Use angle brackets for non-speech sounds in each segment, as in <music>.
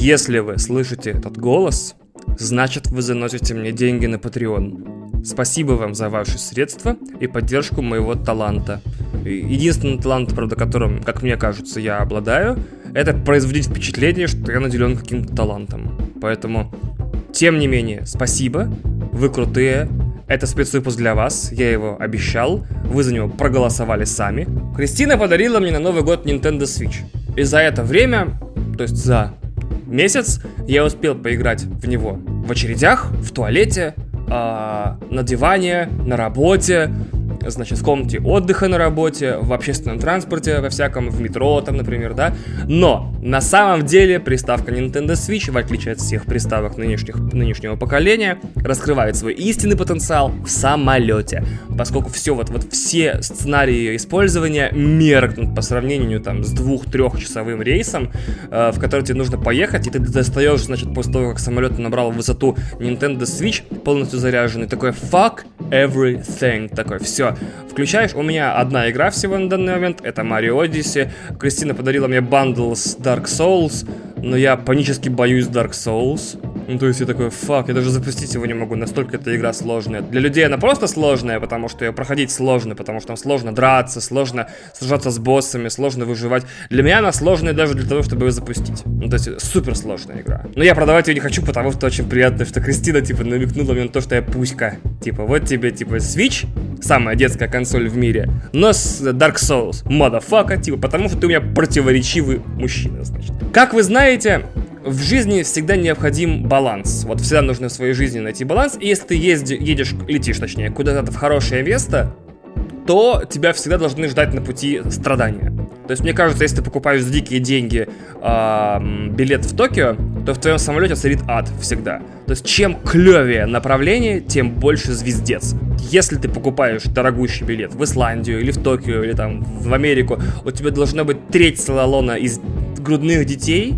Если вы слышите этот голос, значит вы заносите мне деньги на Patreon. Спасибо вам за ваши средства и поддержку моего таланта. Единственный талант, правда, которым, как мне кажется, я обладаю, это производить впечатление, что я наделен каким-то талантом. Поэтому, тем не менее, спасибо, вы крутые, это спецвыпуск для вас, я его обещал, вы за него проголосовали сами. Кристина подарила мне на Новый год Nintendo Switch. И за это время, то есть за месяц, я успел поиграть в него в очередях, в туалете, э, на диване, на работе, значит, в комнате отдыха на работе, в общественном транспорте, во всяком, в метро там, например, да. Но на самом деле приставка Nintendo Switch, в отличие от всех приставок нынешних, нынешнего поколения, раскрывает свой истинный потенциал в самолете. Поскольку все, вот, вот все сценарии использования меркнут по сравнению там с двух-трехчасовым рейсом, э, в который тебе нужно поехать, и ты достаешь, значит, после того, как самолет набрал высоту Nintendo Switch, полностью заряженный, такой fuck everything, такой, все, включаешь. У меня одна игра всего на данный момент, это Mario Odyssey. Кристина подарила мне bundle с Dark Souls, но я панически боюсь Dark Souls. Ну, то есть я такой, fuck, я даже запустить его не могу, настолько эта игра сложная. Для людей она просто сложная, потому что ее проходить сложно, потому что там сложно драться, сложно сражаться с боссами, сложно выживать. Для меня она сложная даже для того, чтобы ее запустить. Ну, то есть супер сложная игра. Но я продавать ее не хочу, потому что очень приятно, что Кристина, типа, намекнула мне на то, что я пуська. Типа, вот тебе, типа, Switch, самая детская консоль в мире, но с Dark Souls, motherfucker, типа, потому что ты у меня противоречивый мужчина, значит. Как вы знаете, в жизни всегда необходим баланс. Вот всегда нужно в своей жизни найти баланс. И если ты езди, едешь, летишь, точнее, куда-то в хорошее место, то тебя всегда должны ждать на пути страдания. То есть, мне кажется, если ты покупаешь за дикие деньги э, билет в Токио, то в твоем самолете царит ад всегда. То есть, чем клевее направление, тем больше звездец. Если ты покупаешь дорогущий билет в Исландию или в Токио или там в Америку, у тебя должна быть треть салона из грудных детей,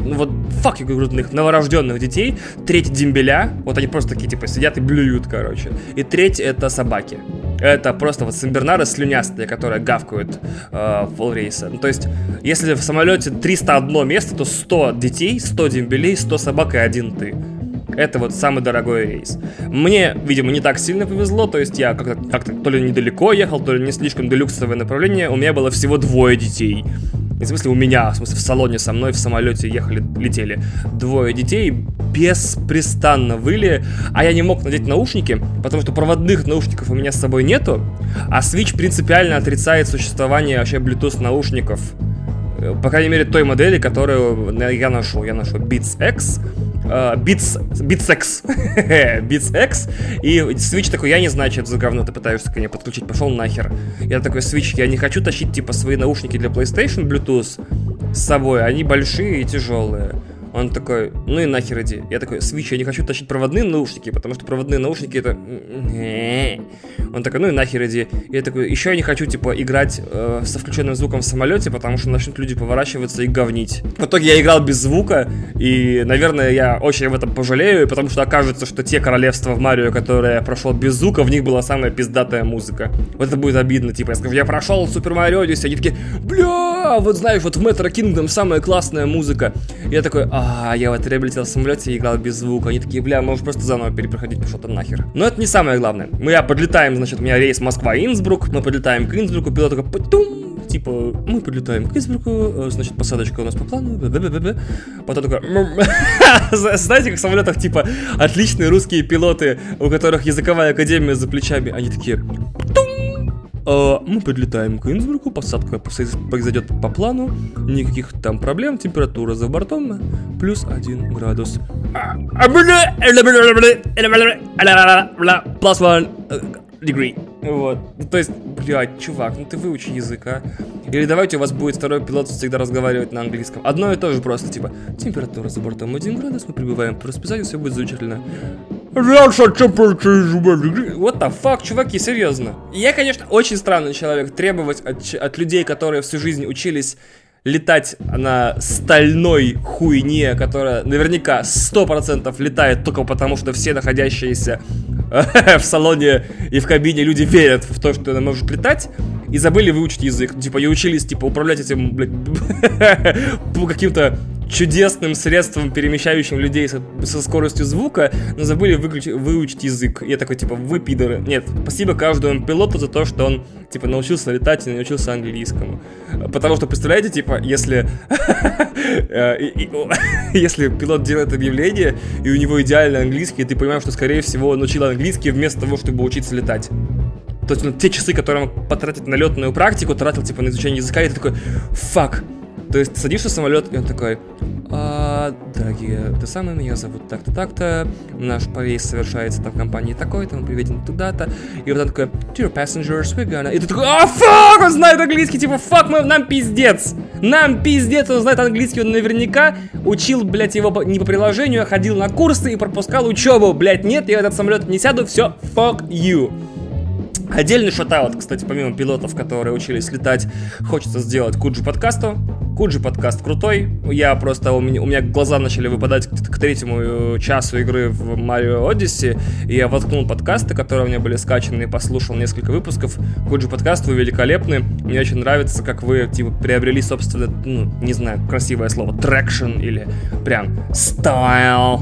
ну вот, фак, я грудных, новорожденных детей, треть дембеля, вот они просто такие, типа, сидят и блюют, короче, и треть это собаки. Это просто вот сенбернары слюнястые, которые гавкают э, в рейса. Ну, то есть, если в самолете 301 место, то 100 детей, 100 дембелей, 100 собак и один ты. Это вот самый дорогой рейс. Мне, видимо, не так сильно повезло, то есть я как-то как то ли недалеко ехал, то ли не слишком делюксовое направление, у меня было всего двое детей. Не в смысле у меня, в смысле в салоне со мной в самолете ехали, летели двое детей, беспрестанно выли, а я не мог надеть наушники, потому что проводных наушников у меня с собой нету, а Switch принципиально отрицает существование вообще Bluetooth наушников. Э, по крайней мере, той модели, которую я нашел. Я нашел Beats X, Beats, Beats <laughs> Beats X, и Switch такой, я не знаю, что это за говно, ты пытаешься ко мне подключить, пошел нахер. Я такой, Switch, я не хочу тащить, типа, свои наушники для PlayStation Bluetooth с собой, они большие и тяжелые. Он такой, ну и нахер иди. Я такой, Switch, я не хочу тащить проводные наушники, потому что проводные наушники это... Он такой, ну и нахер иди. Я такой, еще я не хочу, типа, играть э, со включенным звуком в самолете, потому что начнут люди поворачиваться и говнить. В итоге я играл без звука, и, наверное, я очень об этом пожалею, потому что окажется, что те королевства в Марио, которые я прошел без звука, в них была самая пиздатая музыка. Вот это будет обидно, типа, я скажу, я прошел Супер Марио Odyssey, они такие, бля, вот знаешь, вот в Metro Kingdom самая классная музыка. Я такой, а, я вот реабилитировал в самолете и играл без звука. Они такие, бля, можешь просто заново перепроходить, пошел там нахер. Но это не самое главное. Мы я подлетаем, значит, у меня рейс Москва-Инсбрук, мы подлетаем к Инсбруку, пилот такой, потум, типа, мы подлетаем к Инсбруку, э, значит, посадочка у нас по плану, потом такой, <laughs> знаете, как в самолетах, типа, отличные русские пилоты, у которых языковая академия за плечами, они такие, Uh, мы подлетаем к Инсбруку, посадка произойдет по плану, никаких там проблем, температура за бортом плюс 1 градус. Plus one degree. Вот. Ну, то есть, блядь, чувак, ну ты выучи язык, а. Или давайте у вас будет второй пилот всегда разговаривать на английском. Одно и то же просто, типа, температура за бортом 1 градус, мы прибываем по расписанию, все будет замечательно. What the fuck, чуваки, серьезно. Я, конечно, очень странный человек требовать от, от людей, которые всю жизнь учились летать на стальной хуйне, которая наверняка 100% летает только потому, что все находящиеся <laughs> в салоне и в кабине люди верят в то, что она может летать, и забыли выучить язык. Типа, и учились, типа, управлять этим, блядь, <laughs> каким-то чудесным средством, перемещающим людей со, со скоростью звука, но забыли выключ, выучить язык. я такой, типа, вы пидоры. Нет, спасибо каждому пилоту за то, что он, типа, научился летать и научился английскому. Потому что, представляете, типа, если... <laughs> Э, <laughs> если пилот делает объявление, и у него идеальный английский, ты понимаешь, что, скорее всего, он учил английский вместо того, чтобы учиться летать. То есть, ну, те часы, которые он потратит на летную практику, тратил, типа, на изучение языка, и ты такой, фак, то есть ты садишься в самолет, и он такой, а, дорогие, ты самый, меня зовут так-то, так-то, наш рейс совершается там в компании такой-то, он приведен туда-то, и вот он такой, dear passengers, we're gonna... И ты такой, а, фак, он знает английский, типа, фак, мы, нам пиздец, нам пиздец, он знает английский, он наверняка учил, блядь, его не по приложению, а ходил на курсы и пропускал учебу, блядь, нет, я в этот самолет не сяду, все, fuck you. Отдельный шатаут, кстати, помимо пилотов, которые учились летать, хочется сделать Куджи подкасту. Куджи подкаст крутой. Я просто, у меня, у меня глаза начали выпадать к, третьему э, часу игры в Mario Odyssey, и я воткнул подкасты, которые у меня были скачаны, и послушал несколько выпусков. Куджи подкаст, вы великолепны. Мне очень нравится, как вы, типа, приобрели, собственно, ну, не знаю, красивое слово, traction или прям Э,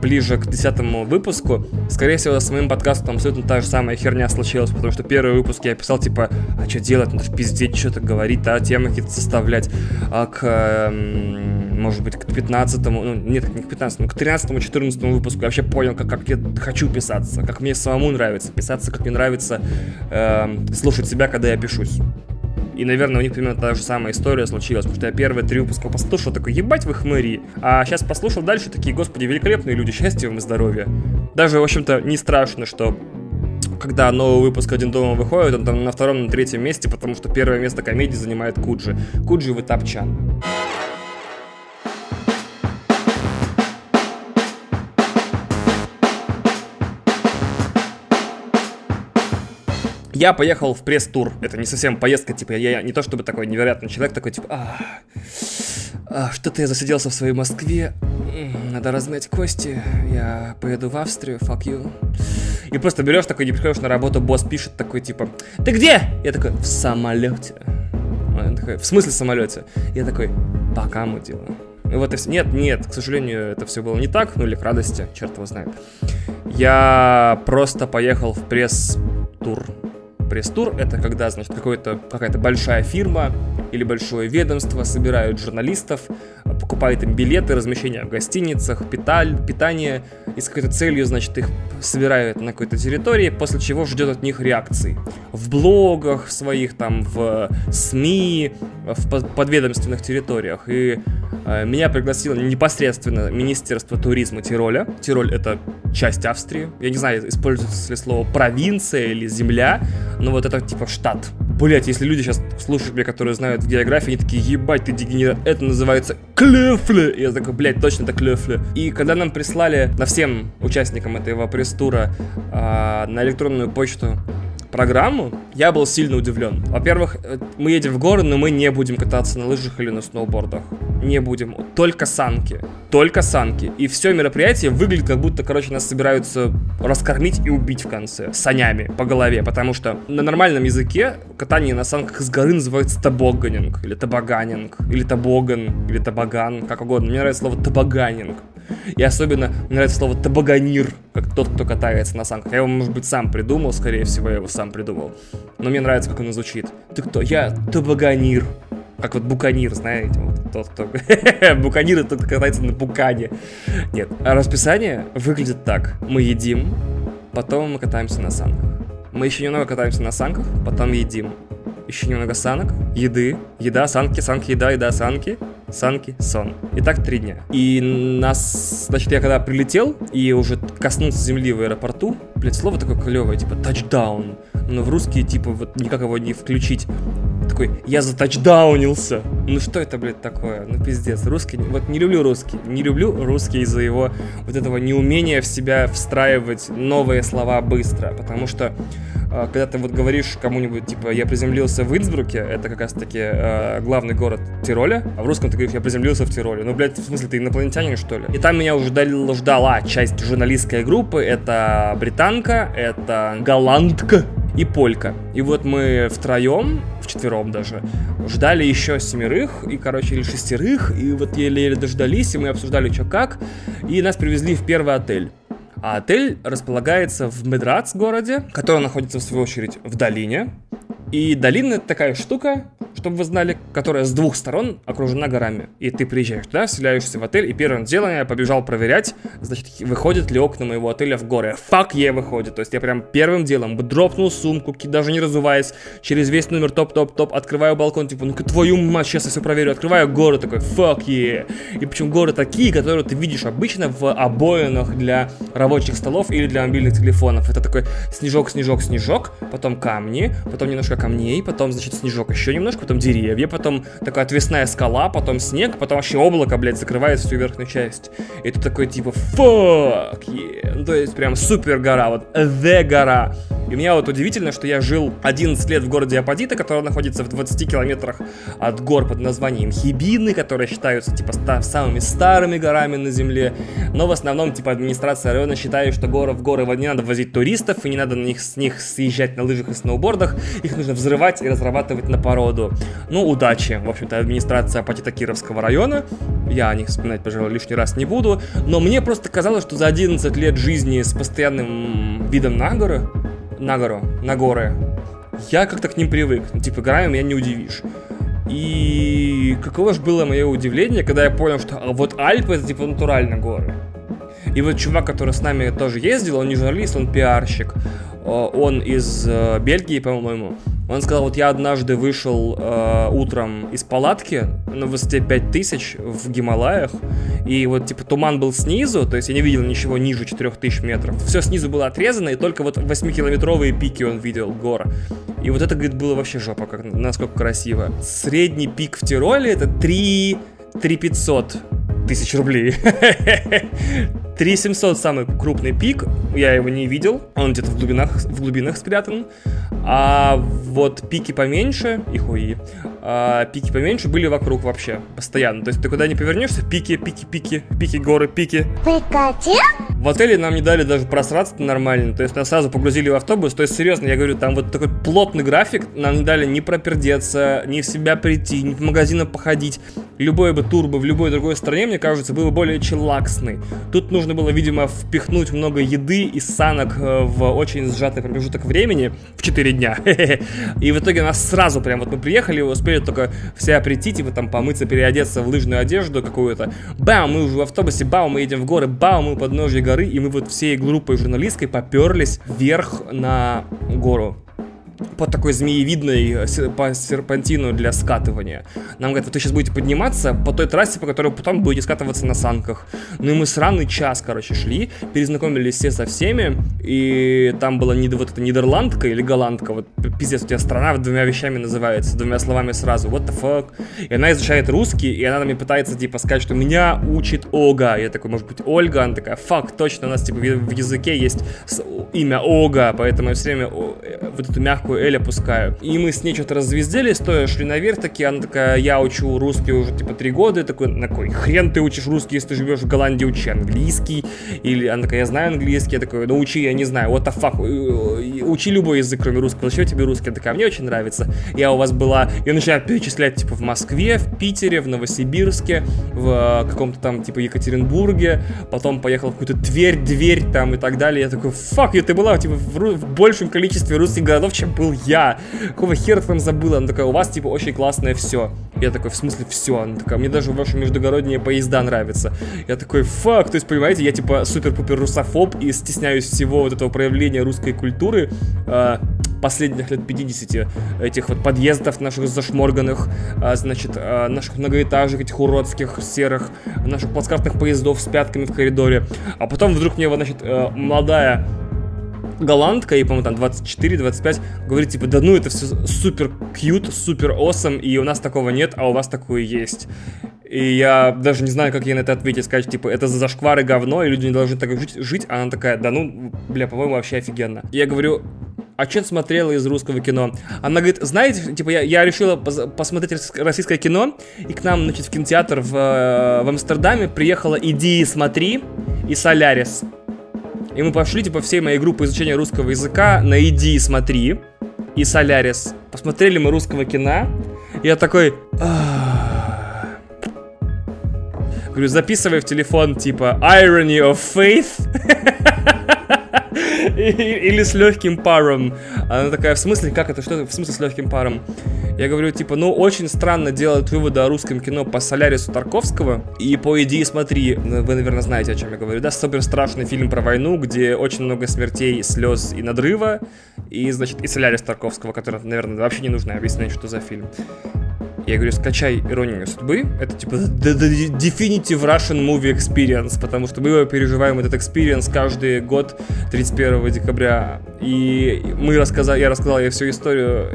ближе к десятому выпуску. Скорее всего, с моим подкастом абсолютно та же самая херня случилась, потому что первый выпуск я писал, типа, а что делать, надо пиздеть, что-то говорить, а темы какие-то составлять, а к, эм, может быть, к 15 ну, нет, не к 15 ну, к 13-14 выпуску я вообще понял, как, как я хочу писаться, как мне самому нравится писаться, как мне нравится э, слушать себя, когда я пишусь. И, наверное, у них примерно та же самая история случилась, потому что я первые три выпуска послушал, такой, ебать вы хмыри. А сейчас послушал дальше, такие, господи, великолепные люди, счастья вам и здоровья. Даже, в общем-то, не страшно, что когда новый выпуск «Один дома» выходит, он там на втором, на третьем месте, потому что первое место комедии занимает Куджи. Куджи вы тапчан. Я поехал в пресс-тур. Это не совсем поездка, типа, я, я не то чтобы такой невероятный человек, такой, типа, а, а, что-то я засиделся в своей Москве, надо размять кости, я поеду в Австрию, fuck you. И просто берешь такой, не приходишь на работу, босс пишет такой, типа, ты где? Я такой, в самолете. Он такой, в смысле в самолете? Я такой, пока мы делаем. И вот и все. Нет, нет, к сожалению, это все было не так, ну или к радости, черт его знает. Я просто поехал в пресс-тур Пресс-тур — это когда, значит, какая-то большая фирма или большое ведомство собирают журналистов, покупает им билеты, размещение в гостиницах, питаль, питание, и с какой-то целью, значит, их собирают на какой-то территории, после чего ждет от них реакции. В блогах своих, там, в СМИ, в подведомственных территориях. И э, меня пригласило непосредственно Министерство туризма Тироля. Тироль — это часть Австрии. Я не знаю, используется ли слово провинция или земля, но вот это типа штат. Блять, если люди сейчас слушают меня, которые знают географию, они такие, ебать, ты дегенерат. Это называется клёфле. Я такой, блять, точно это клёфле. И когда нам прислали на всем участникам этого пресс-тура э, на электронную почту программу, я был сильно удивлен. Во-первых, э, мы едем в горы, но мы не будем кататься на лыжах или на сноубордах. Не будем. Только санки. Только санки. И все мероприятие выглядит, как будто, короче, нас собираются раскормить и убить в конце. Санями по голове. Потому что на нормальном языке катание на санках с горы называется табоганинг. Или табаганинг. Или табоган. Или табаган. Как угодно. Мне нравится слово табаганинг. И особенно мне нравится слово табаганир, как тот, кто катается на санках. Я его, может быть, сам придумал, скорее всего, я его сам придумал. Но мне нравится, как оно звучит. Ты кто? Я табаганир. Как вот буканир, знаете, вот тот, кто... <laughs> буканир это тот, кто катается на букане. Нет, а расписание выглядит так. Мы едим, потом мы катаемся на санках. Мы еще немного катаемся на санках, потом едим. Еще немного санок, еды, еда, санки, санки, еда, еда, санки санки, сон. И так три дня. И нас, значит, я когда прилетел и уже коснулся земли в аэропорту, блядь, слово такое клевое, типа тачдаун. Но в русский, типа, вот никак его не включить. Такой, я затачдаунился. Ну что это, блядь, такое? Ну пиздец. Русский, вот не люблю русский. Не люблю русский из-за его вот этого неумения в себя встраивать новые слова быстро. Потому что когда ты вот говоришь кому-нибудь, типа, я приземлился в Инсбруке, это как раз-таки э, главный город Тироля, а в русском ты говоришь, я приземлился в Тироле. Ну, блядь, в смысле, ты инопланетянин, что ли? И там меня уже ждала часть журналистской группы, это британка, это голландка, и Полька. И вот мы втроем, вчетвером даже, ждали еще семерых, и, короче, или шестерых, и вот еле-еле дождались, и мы обсуждали, что как, и нас привезли в первый отель. А отель располагается в Медрац городе, который находится, в свою очередь, в долине. И долина это такая штука, чтобы вы знали, которая с двух сторон окружена горами. И ты приезжаешь туда, вселяешься в отель, и первым делом я побежал проверять, значит, выходят ли окна моего отеля в горы. Фак, е выходит. То есть я прям первым делом дропнул сумку, даже не разуваясь, через весь номер топ-топ-топ, открываю балкон, типа, ну-ка твою мать, сейчас я все проверю, открываю горы, такой, фак, е. И причем горы такие, которые ты видишь обычно в обоинах для рабочих столов или для мобильных телефонов. Это такой снежок, снежок, снежок, потом камни, потом немножко камней, потом, значит, снежок еще немножко, потом деревья, потом такая отвесная скала, потом снег, потом вообще облако, блядь, закрывает всю верхнюю часть. И ты такой, типа, yeah. ну, то есть прям супер гора, вот, the гора. И меня вот удивительно, что я жил 11 лет в городе Апатита, который находится в 20 километрах от гор под названием Хибины, которые считаются, типа, самыми старыми горами на Земле. Но в основном, типа, администрация района считает, что горы в горы не надо возить туристов, и не надо на них, с них съезжать на лыжах и сноубордах. Их нужно взрывать и разрабатывать на породу. Ну, удачи, в общем-то, администрация Апатита Кировского района. Я о них вспоминать, пожалуй, лишний раз не буду. Но мне просто казалось, что за 11 лет жизни с постоянным видом на горы, на гору, на горы, я как-то к ним привык. Типа, горами меня не удивишь. И каково же было мое удивление, когда я понял, что а вот Альпы это типа натурально горы. И вот чувак, который с нами тоже ездил, он не журналист, он пиарщик. Он из э, Бельгии, по-моему. Он сказал, вот я однажды вышел э, утром из палатки на высоте 5000 в Гималаях, и вот типа туман был снизу, то есть я не видел ничего ниже 4000 метров. Все снизу было отрезано, и только вот 8-километровые пики он видел гор. И вот это, говорит, было вообще жопа, как, насколько красиво. Средний пик в Тироле это 3 3500 тысяч рублей. <laughs> 3700 самый крупный пик, я его не видел, он где-то в глубинах, в глубинах спрятан. А вот пики поменьше, и хуи, а пики поменьше были вокруг вообще, постоянно. То есть ты куда не повернешься, пики, пики, пики, пики, горы, пики. Прикати? В отеле нам не дали даже просраться нормально, то есть нас сразу погрузили в автобус, то есть серьезно, я говорю, там вот такой плотный график, нам не дали ни пропердеться, ни в себя прийти, ни в магазинах походить. Любой бы тур бы в любой другой стране, мне кажется, был бы более челаксный. Тут нужно нужно было, видимо, впихнуть много еды и санок э, в очень сжатый промежуток времени в 4 дня. <laughs> И в итоге нас сразу прям вот мы приехали, успели только все прийти, типа там помыться, переодеться в лыжную одежду какую-то. Бам, мы уже в автобусе, бам, мы едем в горы, бам, мы у подножия горы, и мы вот всей группой журналистской поперлись вверх на гору по такой змеевидной э, по серпантину для скатывания. Нам говорят, вот вы сейчас будете подниматься по той трассе, по которой потом будете скатываться на санках. Ну и мы сраный час, короче, шли, перезнакомились все со всеми, и там была не, вот эта нидерландка или голландка, вот пиздец, у тебя страна двумя вещами называется, двумя словами сразу, what the fuck. И она изучает русский, и она мне пытается, типа, сказать, что меня учит Ога. Я такой, может быть, Ольга? Она такая, фак, точно, у нас, типа, в языке есть имя Ога, поэтому я все время э, вот эту мягкую такой Эль опускаю. И мы с ней что-то развездели, стоя шли наверх, такие, она такая, я учу русский уже типа три года, я такой, на кой хрен ты учишь русский, если ты живешь в Голландии, учи английский. Или она такая, я знаю английский, я такой, ну учи, я не знаю, what the fuck, учи любой язык, кроме русского, зачем тебе русский? Она такая, мне очень нравится. Я у вас была, я начинаю перечислять, типа, в Москве, в Питере, в Новосибирске, в каком-то там, типа, Екатеринбурге, потом поехал в какую-то Тверь, дверь там и так далее. Я такой, фак, ты была, типа, в, в большем количестве русских городов, чем был я. Какого хера там забыла? Она такая, у вас, типа, очень классное все. Я такой, в смысле все? Она такая, мне даже ваши междугородние поезда нравятся. Я такой, фак, то есть, понимаете, я, типа, супер-пупер русофоб и стесняюсь всего вот этого проявления русской культуры. Э, последних лет 50 этих вот подъездов наших зашморганных, а, значит, а, наших многоэтажек, этих уродских, серых, наших плацкартных поездов с пятками в коридоре. А потом вдруг мне, вот, значит, э, молодая голландка, и, по-моему, там 24-25, говорит, типа, да ну, это все супер кьют, супер осом, и у нас такого нет, а у вас такое есть. И я даже не знаю, как ей на это ответить, сказать, типа, это за зашквары говно, и люди не должны так жить, жить. А она такая, да ну, бля, по-моему, вообще офигенно. И я говорю, а что смотрела из русского кино? Она говорит, знаете, типа, я, я решила посмотреть российское кино, и к нам, значит, в кинотеатр в, в Амстердаме приехала «Иди и смотри» и «Солярис». И мы пошли, типа, всей моей группы изучения русского языка на «Иди и смотри» и «Солярис». Посмотрели мы русского кино, я такой... Говорю, записывай в телефон, типа, irony of faith. <laughs> Или с легким паром. Она такая, в смысле, как это, что в смысле с легким паром? Я говорю, типа, ну, очень странно делать выводы о русском кино по Солярису Тарковского. И по идее, смотри, вы, наверное, знаете, о чем я говорю, да? Супер страшный фильм про войну, где очень много смертей, слез и надрыва. И, значит, и Солярис Тарковского, который, наверное, вообще не нужно объяснять, что за фильм. Я говорю, скачай «Иронию судьбы». Это типа the, the definitive Russian movie experience, потому что мы переживаем этот experience каждый год 31 декабря. И мы рассказали, я рассказал ей всю историю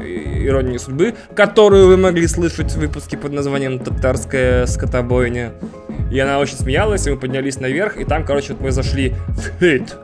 «Иронии судьбы», которую вы могли слышать в выпуске под названием «Татарская скотобойня». И она очень смеялась, и мы поднялись наверх, и там, короче, вот мы зашли в хит.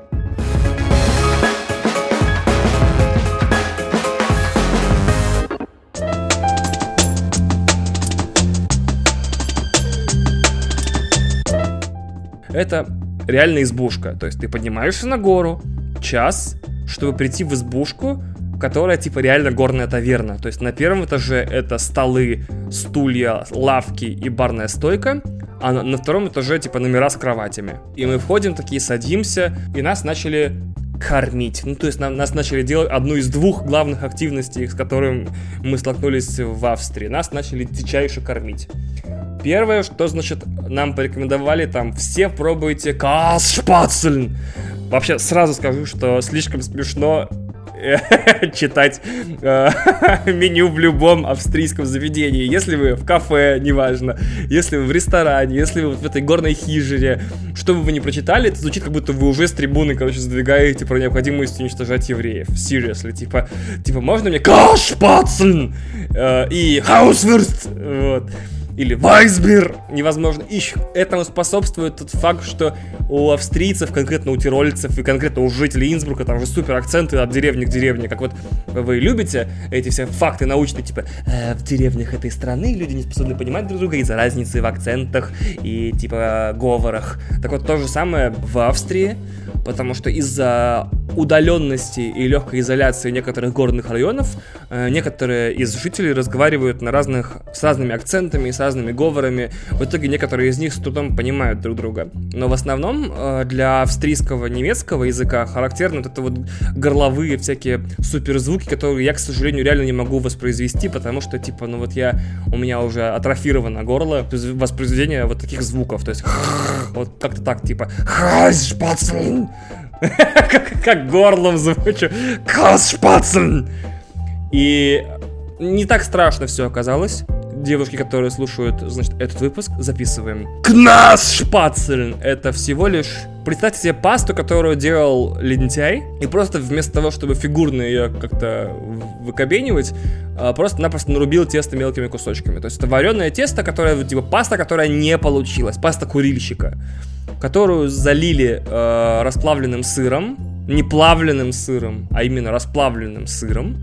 Это реально избушка. То есть ты поднимаешься на гору час, чтобы прийти в избушку, которая типа реально горная таверна. То есть на первом этаже это столы, стулья, лавки и барная стойка, а на, на втором этаже типа номера с кроватями. И мы входим такие, садимся, и нас начали кормить. Ну, то есть нам, нас начали делать одну из двух главных активностей, с которыми мы столкнулись в Австрии. Нас начали дичайше кормить. Первое, что, значит, нам порекомендовали, там, все пробуйте касшпацельн. Вообще, сразу скажу, что слишком смешно <laughs> читать э, <laughs> меню в любом австрийском заведении. Если вы в кафе, неважно, если вы в ресторане, если вы в этой горной хижине, что бы вы ни прочитали, это звучит, как будто вы уже с трибуны, короче, сдвигаете про необходимость уничтожать евреев. Seriously, типа, типа, можно мне кашпацлен э, и Hauswurst, вот или Weißbier невозможно. И этому способствует тот факт, что у австрийцев, конкретно у тирольцев и конкретно у жителей Инсбрука там же супер акценты от деревни к деревне. Как вот вы любите эти все факты научные, типа э, в деревнях этой страны люди не способны понимать друг друга из-за разницы в акцентах и типа говорах. Так вот то же самое в Австрии, потому что из-за удаленности и легкой изоляции некоторых горных районов э, некоторые из жителей разговаривают на разных, с разными акцентами, с разными говорами. В итоге некоторые из них с трудом понимают друг друга. Но в основном э, для австрийского немецкого языка характерны вот это вот горловые всякие суперзвуки, которые я, к сожалению, реально не могу воспроизвести, потому что, типа, ну вот я, у меня уже атрофировано горло, воспроизведение вот таких звуков, то есть <laughs> вот как-то так, типа <laughs> как, как горлом звучу. Касшпацен! И не так страшно все оказалось. Девушки, которые слушают, значит, этот выпуск, записываем. Кнас шпацель! Это всего лишь... Представьте себе пасту, которую делал лентяй, и просто вместо того, чтобы фигурно ее как-то выкобенивать, а, просто-напросто нарубил тесто мелкими кусочками. То есть это вареное тесто, которое, типа, паста, которая не получилась. Паста курильщика которую залили э, расплавленным сыром, не плавленным сыром, а именно расплавленным сыром,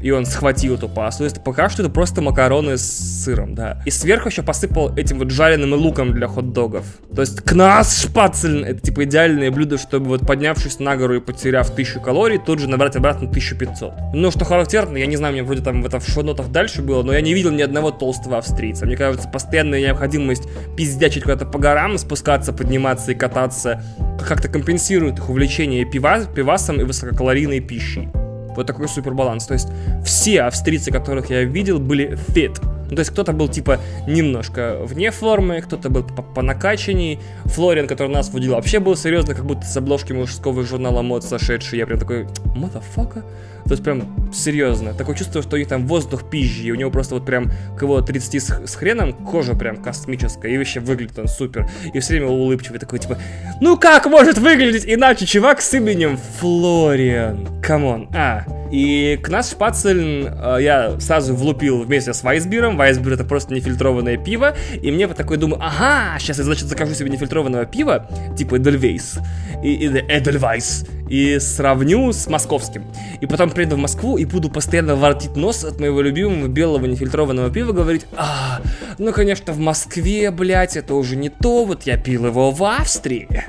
и он схватил эту пасту. То есть пока что это просто макароны с сыром, да. И сверху еще посыпал этим вот жареным луком для хот-догов. То есть кнас шпацель, это типа идеальное блюдо, чтобы вот поднявшись на гору и потеряв 1000 калорий, тут же набрать обратно 1500. Ну, что характерно, я не знаю, мне вроде там в этом в шоу-нотах дальше было, но я не видел ни одного толстого австрийца. Мне кажется, постоянная необходимость пиздячить куда-то по горам, спускаться, подниматься и кататься, как-то компенсирует их увлечение пивас, пивасом и высококалорийной пищей. Вот такой супер баланс. То есть все австрийцы, которых я видел, были fit. Ну, то есть кто-то был типа немножко вне формы, кто-то был по, по накачанней. Флориан, который нас водил, вообще был серьезно, как будто с обложки мужского журнала мод сошедший. Я прям такой, motherfucker. То есть прям серьезно. Такое чувство, что у них там воздух пизжи, и у него просто вот прям к его 30 с, с хреном кожа прям космическая, и вообще выглядит он супер. И все время улыбчивый, такой типа, ну как может выглядеть иначе чувак с именем Флориан? Come on, а. И Kasspatzln э, я сразу влупил вместе с Weißbier ом. Weißbier это просто нефильтрованное пиво. И мне вот такой думаю, ага, сейчас я, значит, закажу себе нефильтрованного пива, типа Эдельвейс. И, и Эдельвайс и сравню с московским. И потом приеду в Москву и буду постоянно воротить нос от моего любимого белого нефильтрованного пива, говорить, а, ну, конечно, в Москве, блядь, это уже не то, вот я пил его в Австрии.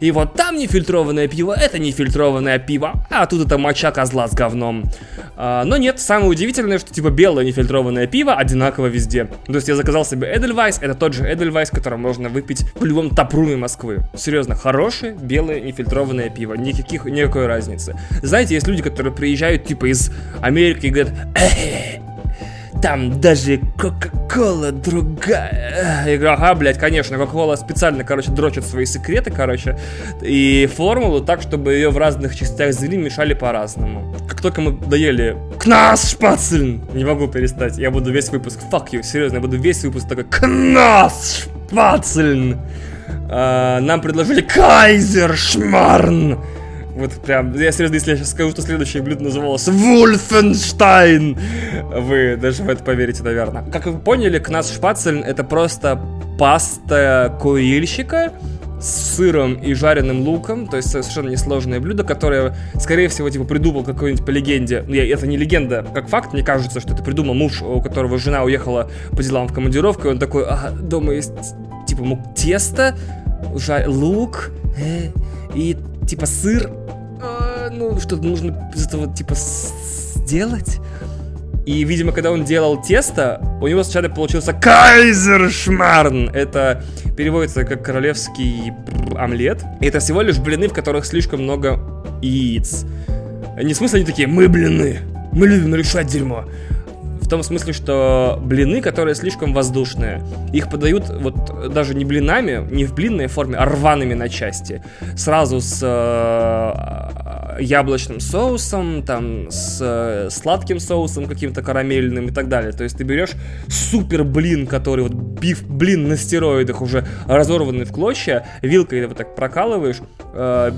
И вот там нефильтрованное пиво, это нефильтрованное пиво, а тут это моча козла с говном. А, но нет, самое удивительное, что типа белое нефильтрованное пиво одинаково везде. То есть я заказал себе Эдельвайс, это тот же Эдельвайс, который можно выпить в любом тапруме Москвы. Серьезно, хорошее белое нефильтрованное пиво, никаких, никакой разницы. Знаете, есть люди, которые приезжают типа из Америки и говорят, «Э, там даже Кока-Кола другая. Я ага, блядь, конечно, Кока-Кола специально, короче, дрочит свои секреты, короче, и формулу так, чтобы ее в разных частях земли мешали по-разному. Как только мы доели Кнас Шпацельн, не могу перестать, я буду весь выпуск, fuck you, серьезно, я буду весь выпуск такой Кнас Шпацельн. А, нам предложили Кайзер Шмарн. Вот прям, я серьезно, если я сейчас скажу, что следующее блюдо называлось Вульфенштайн, вы даже в это поверите, наверное. Как вы поняли, кнас шпацель это просто паста курильщика, с сыром и жареным луком, то есть совершенно несложное блюдо, которое, скорее всего, типа придумал какой-нибудь по легенде. Ну, это не легенда, как факт, мне кажется, что это придумал муж, у которого жена уехала по делам в командировку, и он такой, а, дома есть, типа, мук тесто, жар... лук э, и, типа, сыр, ну, что-то нужно из этого, типа, сделать. И, видимо, когда он делал тесто, у него сначала получился кайзершмарн. Это переводится как королевский омлет. Это всего лишь блины, в которых слишком много яиц. Не в они такие, мы блины, мы любим решать дерьмо. В том смысле, что блины, которые слишком воздушные, их подают вот даже не блинами, не в блинной форме, а рваными на части. Сразу с э, яблочным соусом, там, с э, сладким соусом каким-то карамельным и так далее. То есть ты берешь супер блин, который вот биф, блин на стероидах уже разорванный в клочья, вилкой вот так прокалываешь, э,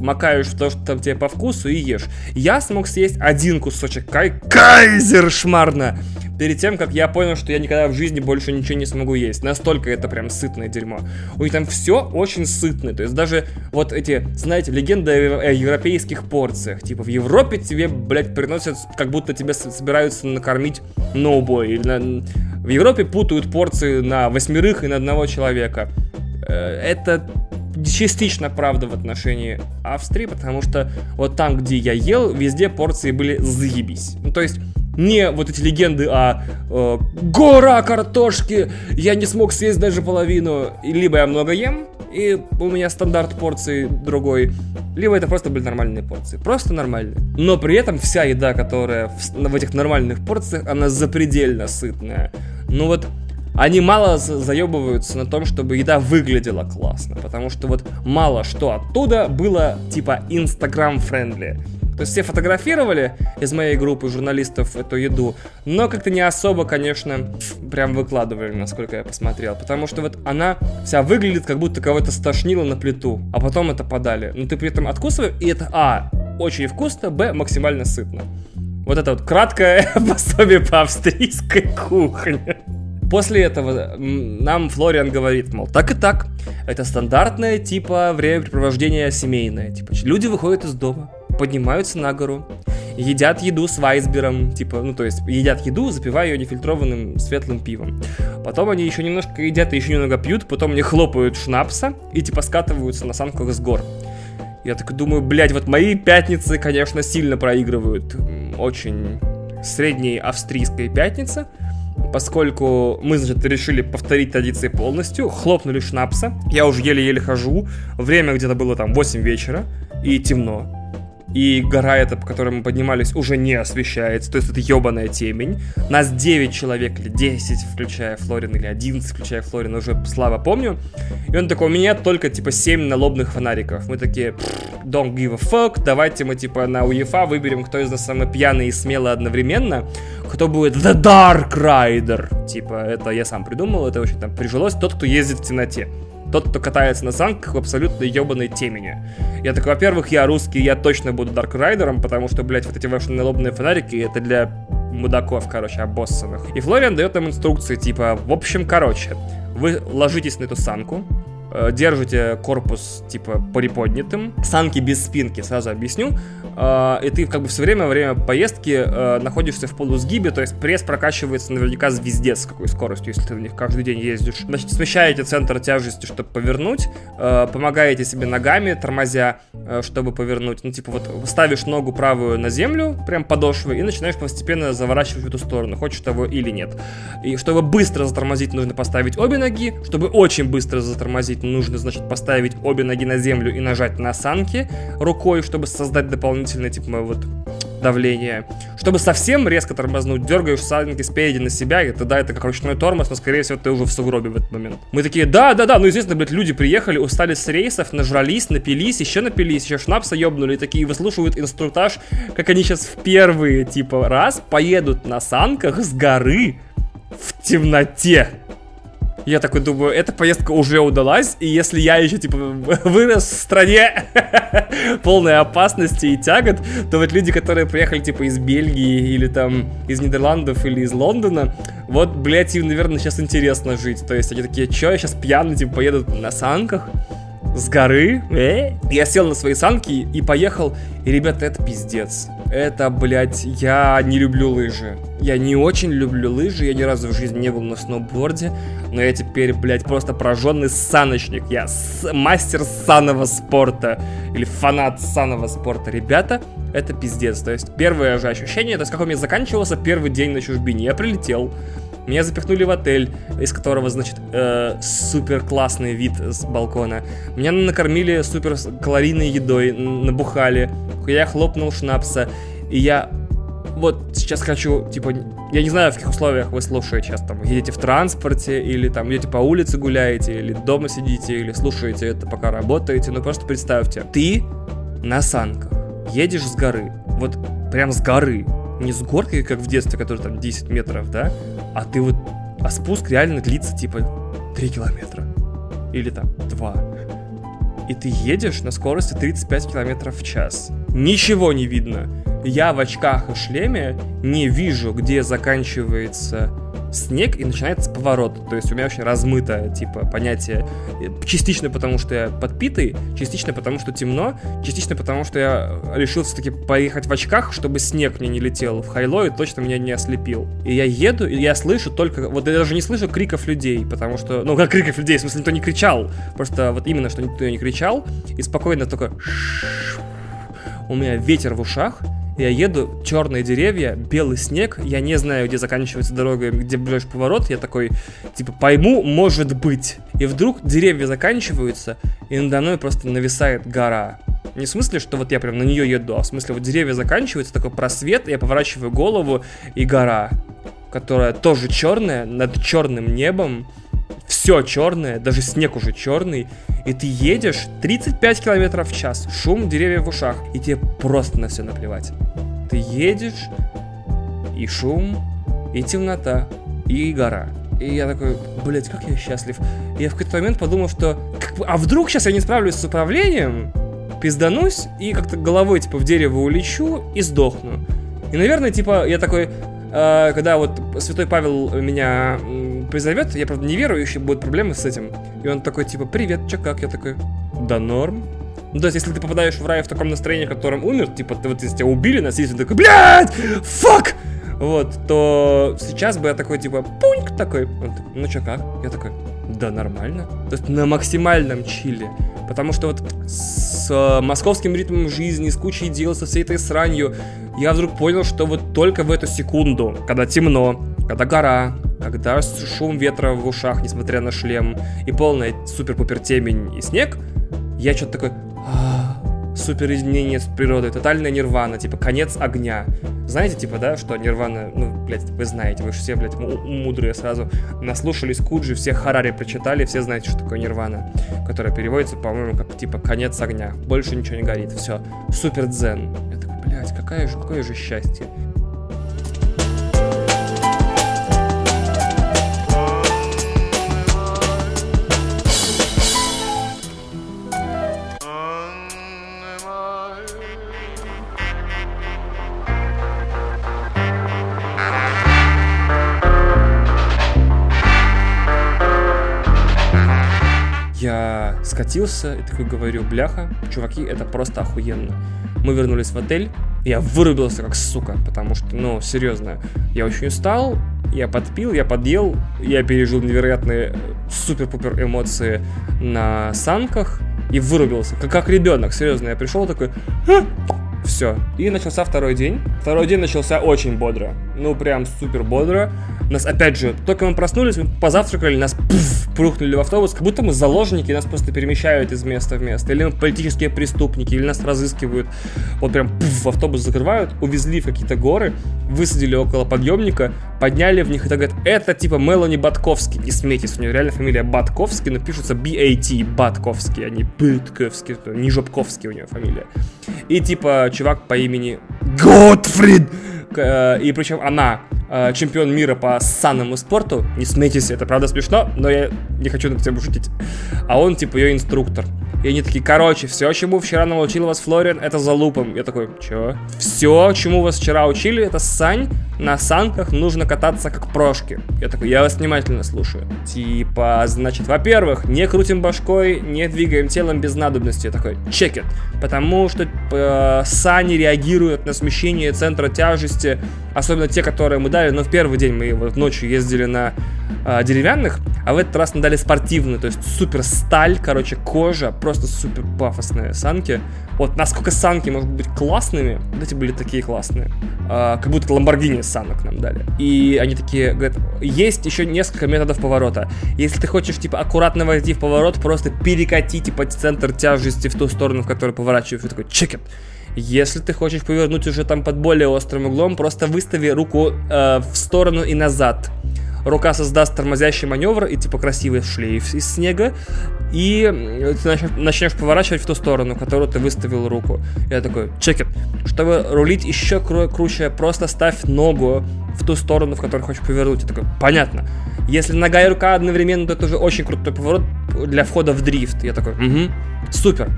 макаешь в то, что там тебе по вкусу и ешь. Я смог съесть один кусочек кай кайзер шмарна перед тем, как я понял, что я никогда в жизни больше ничего не смогу есть. Настолько это прям сытное дерьмо. У них там все очень сытное. То есть даже вот эти, знаете, легенды о европейских порциях. Типа в Европе тебе, блядь, приносят, как будто тебе собираются накормить ноубой. Или на... В Европе путают порции на восьмерых и на одного человека. Э, это частично правда в отношении Австрии, потому что вот там, где я ел, везде порции были заебись. Ну, то есть не вот эти легенды о э, гора картошки, я не смог съесть даже половину, либо я много ем, и у меня стандарт порции другой, либо это просто были нормальные порции. Просто нормальные. Но при этом вся еда, которая в, в этих нормальных порциях, она запредельно сытная. Ну вот они мало заебываются на том, чтобы еда выглядела классно, потому что вот мало что оттуда было типа инстаграм-френдли. То есть все фотографировали из моей группы журналистов эту еду, но как-то не особо, конечно, прям выкладывали, насколько я посмотрел. Потому что вот она вся выглядит, как будто кого-то стошнило на плиту, а потом это подали. Но ты при этом откусываешь, и это, а, очень вкусно, б, максимально сытно. Вот это вот краткое <laughs> пособие по австрийской кухне. После этого нам Флориан говорит, мол, так и так, это стандартное типа времяпрепровождение семейное. Типа, люди выходят из дома, поднимаются на гору, едят еду с вайсбером, типа, ну, то есть едят еду, запивая ее нефильтрованным светлым пивом. Потом они еще немножко едят и еще немного пьют, потом они хлопают шнапса и, типа, скатываются на санках с гор. Я так думаю, блядь, вот мои пятницы, конечно, сильно проигрывают очень средней австрийской пятницы – поскольку мы, значит, решили повторить традиции полностью, хлопнули шнапса, я уже еле-еле хожу, время где-то было там 8 вечера, и темно, и гора эта, по которой мы поднимались, уже не освещается, то есть это ебаная темень. Нас 9 человек, или 10, включая Флорин, или 11, включая Флорин, уже слабо помню. И он такой, у меня только, типа, 7 налобных фонариков. Мы такие, don't give a fuck, давайте мы, типа, на УЕФА выберем, кто из нас самый пьяный и смелый одновременно, кто будет The Dark Rider. Типа, это я сам придумал, это очень там прижилось, тот, кто ездит в темноте тот, кто катается на санках в абсолютно ебаной темени. Я такой, во-первых, я русский, я точно буду Дарк Райдером, потому что, блядь, вот эти ваши налобные фонарики, это для мудаков, короче, обоссанных. И Флориан дает нам инструкции, типа, в общем, короче, вы ложитесь на эту санку, держите корпус, типа, приподнятым, санки без спинки, сразу объясню, э, и ты как бы все время во время поездки э, находишься в полусгибе, то есть пресс прокачивается наверняка везде с какой скоростью, если ты в них каждый день ездишь. Значит, смещаете центр тяжести, чтобы повернуть, э, помогаете себе ногами, тормозя, э, чтобы повернуть. Ну, типа вот ставишь ногу правую на землю, прям подошвы, и начинаешь постепенно заворачивать в эту сторону, хочешь того или нет. И чтобы быстро затормозить, нужно поставить обе ноги, чтобы очень быстро затормозить, нужно, значит, поставить обе ноги на землю и нажать на санки рукой, чтобы создать дополнительное, типа, вот давление. Чтобы совсем резко тормознуть, дергаешь санки спереди на себя, и тогда это как ручной тормоз, но, скорее всего, ты уже в сугробе в этот момент. Мы такие, да-да-да, ну, естественно, блядь, люди приехали, устали с рейсов, нажрались, напились, еще напились, еще шнапса ебнули, и такие выслушивают инструктаж, как они сейчас в первые, типа, раз поедут на санках с горы в темноте. Я такой думаю, эта поездка уже удалась, и если я еще, типа, вырос в стране <laughs> полной опасности и тягот, то вот люди, которые приехали, типа, из Бельгии или там из Нидерландов или из Лондона, вот, блядь, им, наверное, сейчас интересно жить. То есть они такие, что я сейчас пьяный, типа, поеду на санках? с горы. Э? Я сел на свои санки и поехал. И, ребята, это пиздец. Это, блядь, я не люблю лыжи. Я не очень люблю лыжи, я ни разу в жизни не был на сноуборде, но я теперь, блядь, просто прожженный саночник. Я с- мастер санного спорта. Или фанат санного спорта. Ребята, это пиздец. То есть первое же ощущение, то есть как у меня заканчивался первый день на чужбине. Я прилетел, меня запихнули в отель, из которого, значит, э, супер классный вид с балкона. Меня накормили супер калорийной едой, набухали. Я хлопнул шнапса. И я вот сейчас хочу, типа, я не знаю, в каких условиях вы слушаете сейчас, там, едете в транспорте, или там идете по улице гуляете, или дома сидите, или слушаете это, пока работаете, но просто представьте, ты на санках, едешь с горы, вот прям с горы, не с горки, как в детстве, который там 10 метров, да, а ты вот, а спуск реально длится, типа, 3 километра, или там 2, и ты едешь на скорости 35 километров в час. Ничего не видно. Я в очках и шлеме не вижу, где заканчивается снег и начинается поворот. То есть у меня очень размыто, типа, понятие. Частично потому, что я подпитый, частично потому, что темно, частично потому, что я решил все-таки поехать в очках, чтобы снег мне не летел в хайло и точно меня не ослепил. И я еду, и я слышу только... Вот я даже не слышу криков людей, потому что... Ну, как криков людей, в смысле, никто не кричал. Просто вот именно, что никто не кричал. И спокойно только... У меня ветер в ушах, я еду, черные деревья, белый снег, я не знаю, где заканчивается дорога, где ближайший поворот, я такой, типа, пойму, может быть. И вдруг деревья заканчиваются, и надо мной просто нависает гора. Не в смысле, что вот я прям на нее еду, а в смысле, вот деревья заканчиваются, такой просвет, я поворачиваю голову, и гора, которая тоже черная, над черным небом, все черное, даже снег уже черный, и ты едешь 35 километров в час, шум деревьев в ушах, и тебе просто на все наплевать. Ты едешь, и шум, и темнота, и гора. И я такой, блять, как я счастлив. И я в какой-то момент подумал, что, как а вдруг сейчас я не справлюсь с управлением, пизданусь, и как-то головой, типа, в дерево улечу и сдохну. И, наверное, типа, я такой, э, когда вот святой Павел меня призовет, я, правда, не верующий, будут проблемы с этим. И он такой, типа, привет, чё как? Я такой, да норм. Ну, то есть, если ты попадаешь в рай в таком настроении, в котором умер, типа, ты, вот если тебя убили насильственно, такой, блядь, фак! Вот, то сейчас бы я такой, типа, пуньк такой, он ну чё как? Я такой, да нормально. То есть на максимальном чиле. Потому что вот с э, московским ритмом жизни, с кучей дел, со всей этой сранью, я вдруг понял, что вот только в эту секунду, когда темно, когда гора, когда шум ветра в ушах, несмотря на шлем, и полная супер-пупер темень и снег, я что-то такой, «А, супер изменение с природой, тотальная нирвана, типа конец огня. Знаете, типа, да, что нирвана, ну, блядь, вы знаете, вы же все, блядь, мудрые сразу наслушались Куджи, все Харари прочитали, все знаете, что такое нирвана, которая переводится, по-моему, как, типа, конец огня, больше ничего не горит, все, супер дзен. Я такой, блядь, какая же, какое же счастье. Скатился и такой говорю, бляха, чуваки, это просто охуенно. Мы вернулись в отель, я вырубился как сука, потому что, ну, серьезно, я очень устал, я подпил, я подъел, я пережил невероятные э, супер-пупер эмоции на санках и вырубился, как, как ребенок, серьезно, я пришел такой, все. И начался второй день. Второй день начался очень бодро. Ну, прям супер бодро. Нас, опять же, только мы проснулись, мы позавтракали, нас пуф, прухнули в автобус, как будто мы заложники, нас просто перемещают из места в место. Или мы политические преступники, или нас разыскивают. Вот прям пуф, автобус закрывают, увезли в какие-то горы, высадили около подъемника, подняли в них и так говорят, это типа Мелани Батковский. И смейтесь, у нее реально фамилия Батковский, но пишется B-A-T, Батковский, а не Батковский, не Жопковский у нее фамилия. И типа чувак по имени Готфрид, и причем она э, чемпион мира по санному спорту. Не смейтесь, это правда смешно, но я не хочу над этим шутить. А он, типа, ее инструктор. И они такие, короче, все, чему вчера научил вас Флориан, это за лупом. Я такой, чё? Все, чему вас вчера учили, это сань, на санках нужно кататься как прошки. Я такой, я вас внимательно слушаю. Типа, значит, во-первых, не крутим башкой, не двигаем телом без надобности. Я такой, чекет. Потому что э, сани реагируют на смещение центра тяжести, особенно те, которые мы дали, но в первый день мы вот ночью ездили на э, деревянных, а в этот раз мы дали спортивные, то есть супер сталь, короче, кожа, просто супер пафосные санки. Вот насколько санки могут быть классными, вот эти были такие классные. Э, как будто Ламборгини санок нам дали. И они такие говорят, есть еще несколько методов поворота. Если ты хочешь, типа, аккуратно войти в поворот, просто перекати, типа, центр тяжести в ту сторону, в которую поворачиваешь. И такой, чекет. Если ты хочешь повернуть уже там под более острым углом, просто выстави руку э, в сторону и назад. Рука создаст тормозящий маневр и типа красивый шлейф из снега, и ты начнешь, поворачивать в ту сторону, которую ты выставил руку. Я такой, чекет. Чтобы рулить еще кру- круче, просто ставь ногу в ту сторону, в которую хочешь повернуть. Я такой, понятно. Если нога и рука одновременно, то это уже очень крутой поворот для входа в дрифт. Я такой, угу, супер.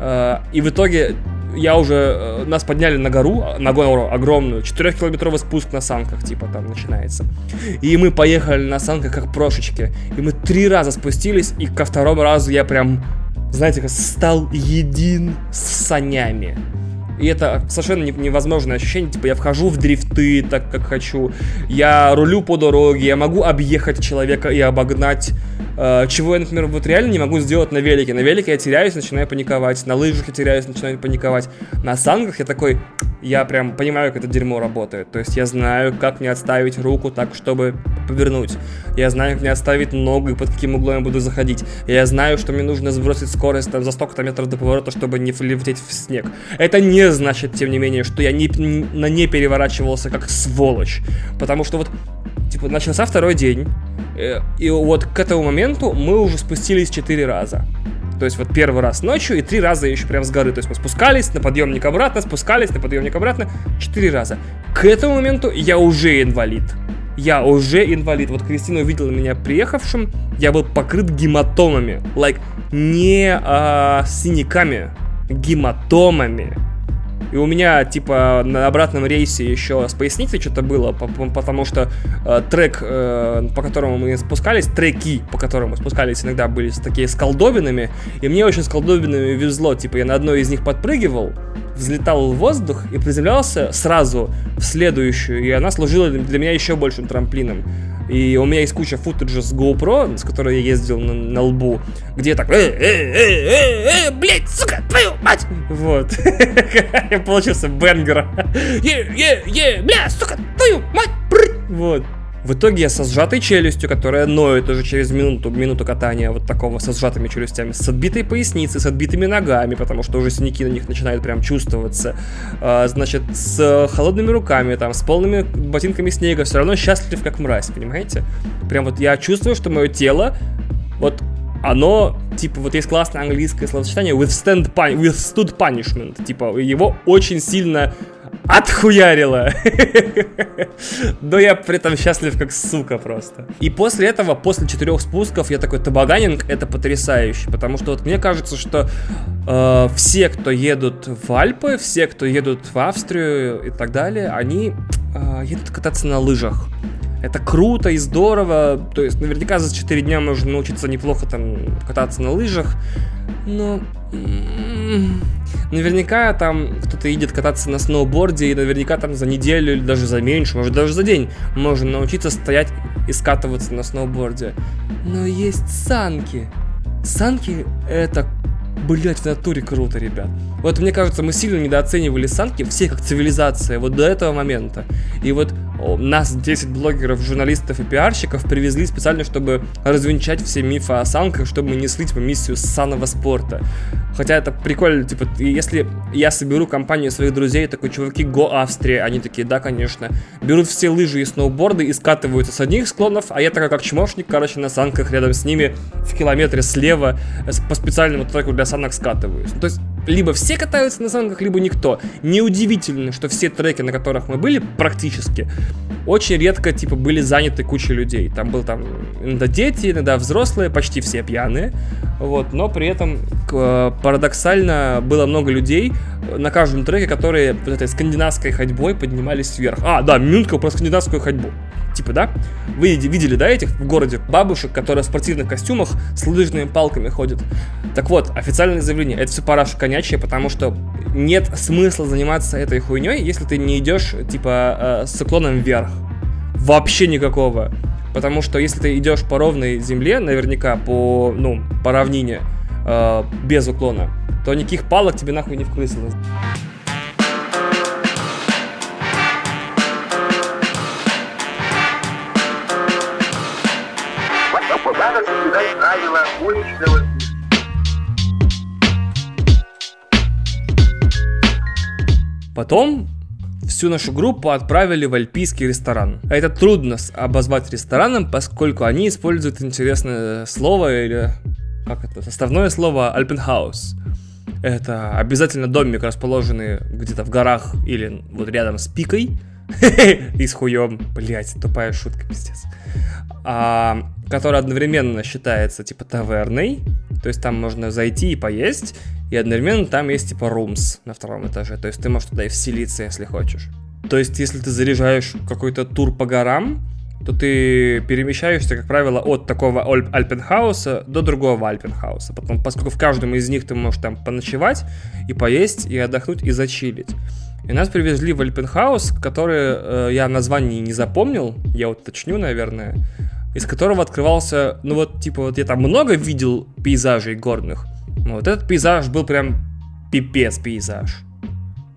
Э, и в итоге я уже, э, нас подняли на гору, на гору огромную, 4-километровый спуск на санках, типа, там начинается. И мы поехали на санках как прошечки. И мы три раза спустились, и ко второму разу я прям, знаете, как стал един с санями. И это совершенно невозможное ощущение. Типа, я вхожу в дрифты так, как хочу. Я рулю по дороге, я могу объехать человека и обогнать. Э, чего я, например, вот реально не могу сделать на велике. На велике я теряюсь, начинаю паниковать. На лыжах я теряюсь, начинаю паниковать. На санках я такой, я прям понимаю, как это дерьмо работает. То есть я знаю, как мне отставить руку так, чтобы повернуть. Я знаю, как мне отставить ногу и под каким углом я буду заходить. Я знаю, что мне нужно сбросить скорость там, за столько-то метров до поворота, чтобы не влететь в снег. Это не значит, тем не менее, что я не, на не переворачивался как сволочь. Потому что вот, типа, начался второй день, э, и вот к этому моменту мы уже спустились четыре раза. То есть вот первый раз ночью и три раза еще прям с горы. То есть мы спускались на подъемник обратно, спускались на подъемник обратно. Четыре раза. К этому моменту я уже инвалид. Я уже инвалид. Вот Кристина увидела меня приехавшим, я был покрыт гематомами. Like, не а, синяками, гематомами. И у меня, типа, на обратном рейсе еще с поясницей что-то было, потому что э, трек, э, по которому мы спускались, треки, по которым мы спускались, иногда были такие с колдобинами, и мне очень с колдобинами везло, типа, я на одной из них подпрыгивал, взлетал в воздух и приземлялся сразу в следующую, и она служила для меня еще большим трамплином. И у меня есть куча футажа с GoPro, с которой я ездил на, на лбу, где я так, э, э, э, э, э, блядь, сука, твою мать! Вот. <laughs> Я получился бенгер. Е, е, е, бля, сука, твою мать! Вот. В итоге я со сжатой челюстью, которая ноет уже через минуту, минуту катания вот такого со сжатыми челюстями, с отбитой поясницей, с отбитыми ногами, потому что уже синяки на них начинают прям чувствоваться, а, значит, с холодными руками, там, с полными ботинками снега, все равно счастлив как мразь, понимаете? Прям вот я чувствую, что мое тело, вот оно, типа, вот есть классное английское словосочетание withstand pun- withstood punishment, типа, его очень сильно отхуярила. Но я при этом счастлив как сука просто. И после этого, после четырех спусков, я такой, табаганинг это потрясающе, потому что вот мне кажется, что э, все, кто едут в Альпы, все, кто едут в Австрию и так далее, они э, едут кататься на лыжах. это круто и здорово, то есть наверняка за 4 дня можно научиться неплохо там кататься на лыжах, но наверняка там кто-то едет кататься на сноуборде, и наверняка там за неделю или даже за меньше, может даже за день можно научиться стоять и скатываться на сноуборде. Но есть санки. Санки это Блять, в натуре круто, ребят. Вот мне кажется, мы сильно недооценивали санки все как цивилизация вот до этого момента. И вот о, нас 10 блогеров, журналистов и пиарщиков привезли специально, чтобы развенчать все мифы о санках, чтобы мы несли типа, миссию санного спорта. Хотя это прикольно, типа, если я соберу компанию своих друзей, такой, чуваки, го Австрия, они такие, да, конечно, берут все лыжи и сноуборды и скатываются с одних склонов, а я такой, как чмошник, короче, на санках рядом с ними в километре слева по специальному треку для санок скатываюсь. Ну, то есть либо все катаются на санках, либо никто. Неудивительно, что все треки, на которых мы были, практически, очень редко, типа, были заняты кучей людей. Там был там иногда дети, иногда взрослые, почти все пьяные. Вот, но при этом э, парадоксально было много людей на каждом треке, которые вот этой скандинавской ходьбой поднимались вверх. А, да, минутка про скандинавскую ходьбу типа, да? Вы видели, да, этих в городе бабушек, которые в спортивных костюмах с лыжными палками ходят? Так вот, официальное заявление, это все параша конячья, потому что нет смысла заниматься этой хуйней, если ты не идешь, типа, э, с уклоном вверх. Вообще никакого. Потому что если ты идешь по ровной земле, наверняка по, ну, по равнине, э, без уклона, то никаких палок тебе нахуй не вкрысилось. Потом всю нашу группу отправили в альпийский ресторан. Это трудно обозвать рестораном, поскольку они используют интересное слово или как это, составное слово Альпенхаус. Это обязательно домик, расположенный где-то в горах или вот рядом с пикой. <laughs> И с хуем. Блять, тупая шутка, пиздец. А, который одновременно считается типа таверной, то есть там можно зайти и поесть, и одновременно там есть типа rooms на втором этаже, то есть ты можешь туда и вселиться, если хочешь. То есть если ты заряжаешь какой-то тур по горам, то ты перемещаешься, как правило, от такого Альпенхауса до другого Альпенхауса. Потом, поскольку в каждом из них ты можешь там поночевать и поесть, и отдохнуть, и зачилить. И нас привезли в Альпенхаус, который э, я название не запомнил, я уточню, наверное из которого открывался, ну вот, типа, вот я там много видел пейзажей горных, вот этот пейзаж был прям пипец пейзаж.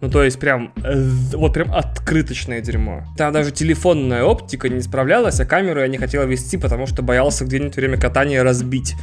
Ну, то есть прям, э, вот прям открыточное дерьмо. Там даже телефонная оптика не справлялась, а камеру я не хотел вести, потому что боялся где-нибудь время катания разбить.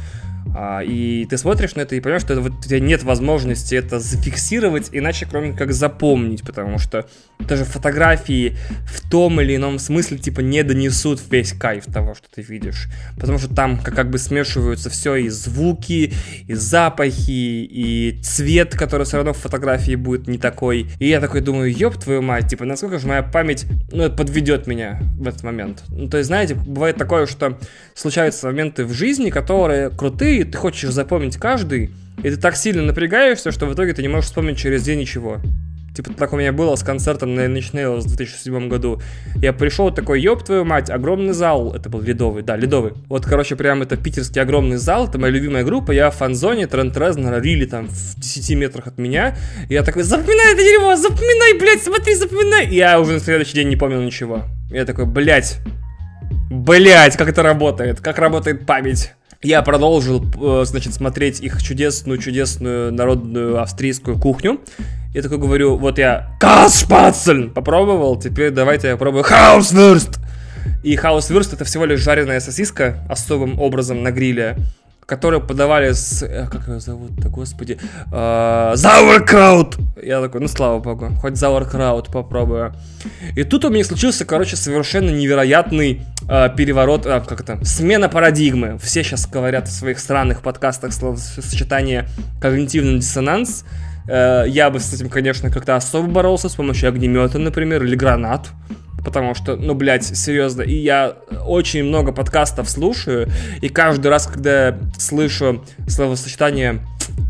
А, и ты смотришь на это и понимаешь, что вот, у тебя нет возможности это зафиксировать, иначе кроме как запомнить, потому что даже фотографии в том или ином смысле типа не донесут весь кайф того, что ты видишь. Потому что там как, как бы смешиваются все и звуки, и запахи, и цвет, который все равно в фотографии будет не такой. И я такой думаю, ёб твою мать, типа, насколько же моя память, ну, подведет меня в этот момент. Ну, то есть, знаете, бывает такое, что случаются моменты в жизни, которые крутые, ты хочешь запомнить каждый, и ты так сильно напрягаешься, что в итоге ты не можешь вспомнить через день ничего. Типа так у меня было с концертом на Nine Nails в 2007 году. Я пришел такой, ёб твою мать, огромный зал. Это был Ледовый, да, Ледовый. Вот, короче, прям это питерский огромный зал, это моя любимая группа. Я в фан-зоне, Трент Резнера, Рили там в 10 метрах от меня. Я такой, запоминай это дерьмо, запоминай, блядь, смотри, запоминай. И я уже на следующий день не помнил ничего. Я такой, блядь, блядь, как это работает, как работает память. Я продолжил, э, значит, смотреть их чудесную-чудесную народную австрийскую кухню. Я такой говорю, вот я Каспацель попробовал, теперь давайте я попробую Хаусвюрст. И хаусвюрст это всего лишь жареная сосиска особым образом на гриле, которую подавали с... Э, как ее зовут-то, господи? Sauerkraut! Я такой, ну слава богу, хоть Sauerkraut попробую. И тут у меня случился, короче, совершенно невероятный э, переворот, э, как это, смена парадигмы. Все сейчас говорят в своих странных подкастах словосочетание когнитивный диссонанс. Э, я бы с этим, конечно, как-то особо боролся с помощью огнемета, например, или гранат. Потому что, ну, блядь, серьезно, и я очень много подкастов слушаю, и каждый раз, когда я слышу словосочетание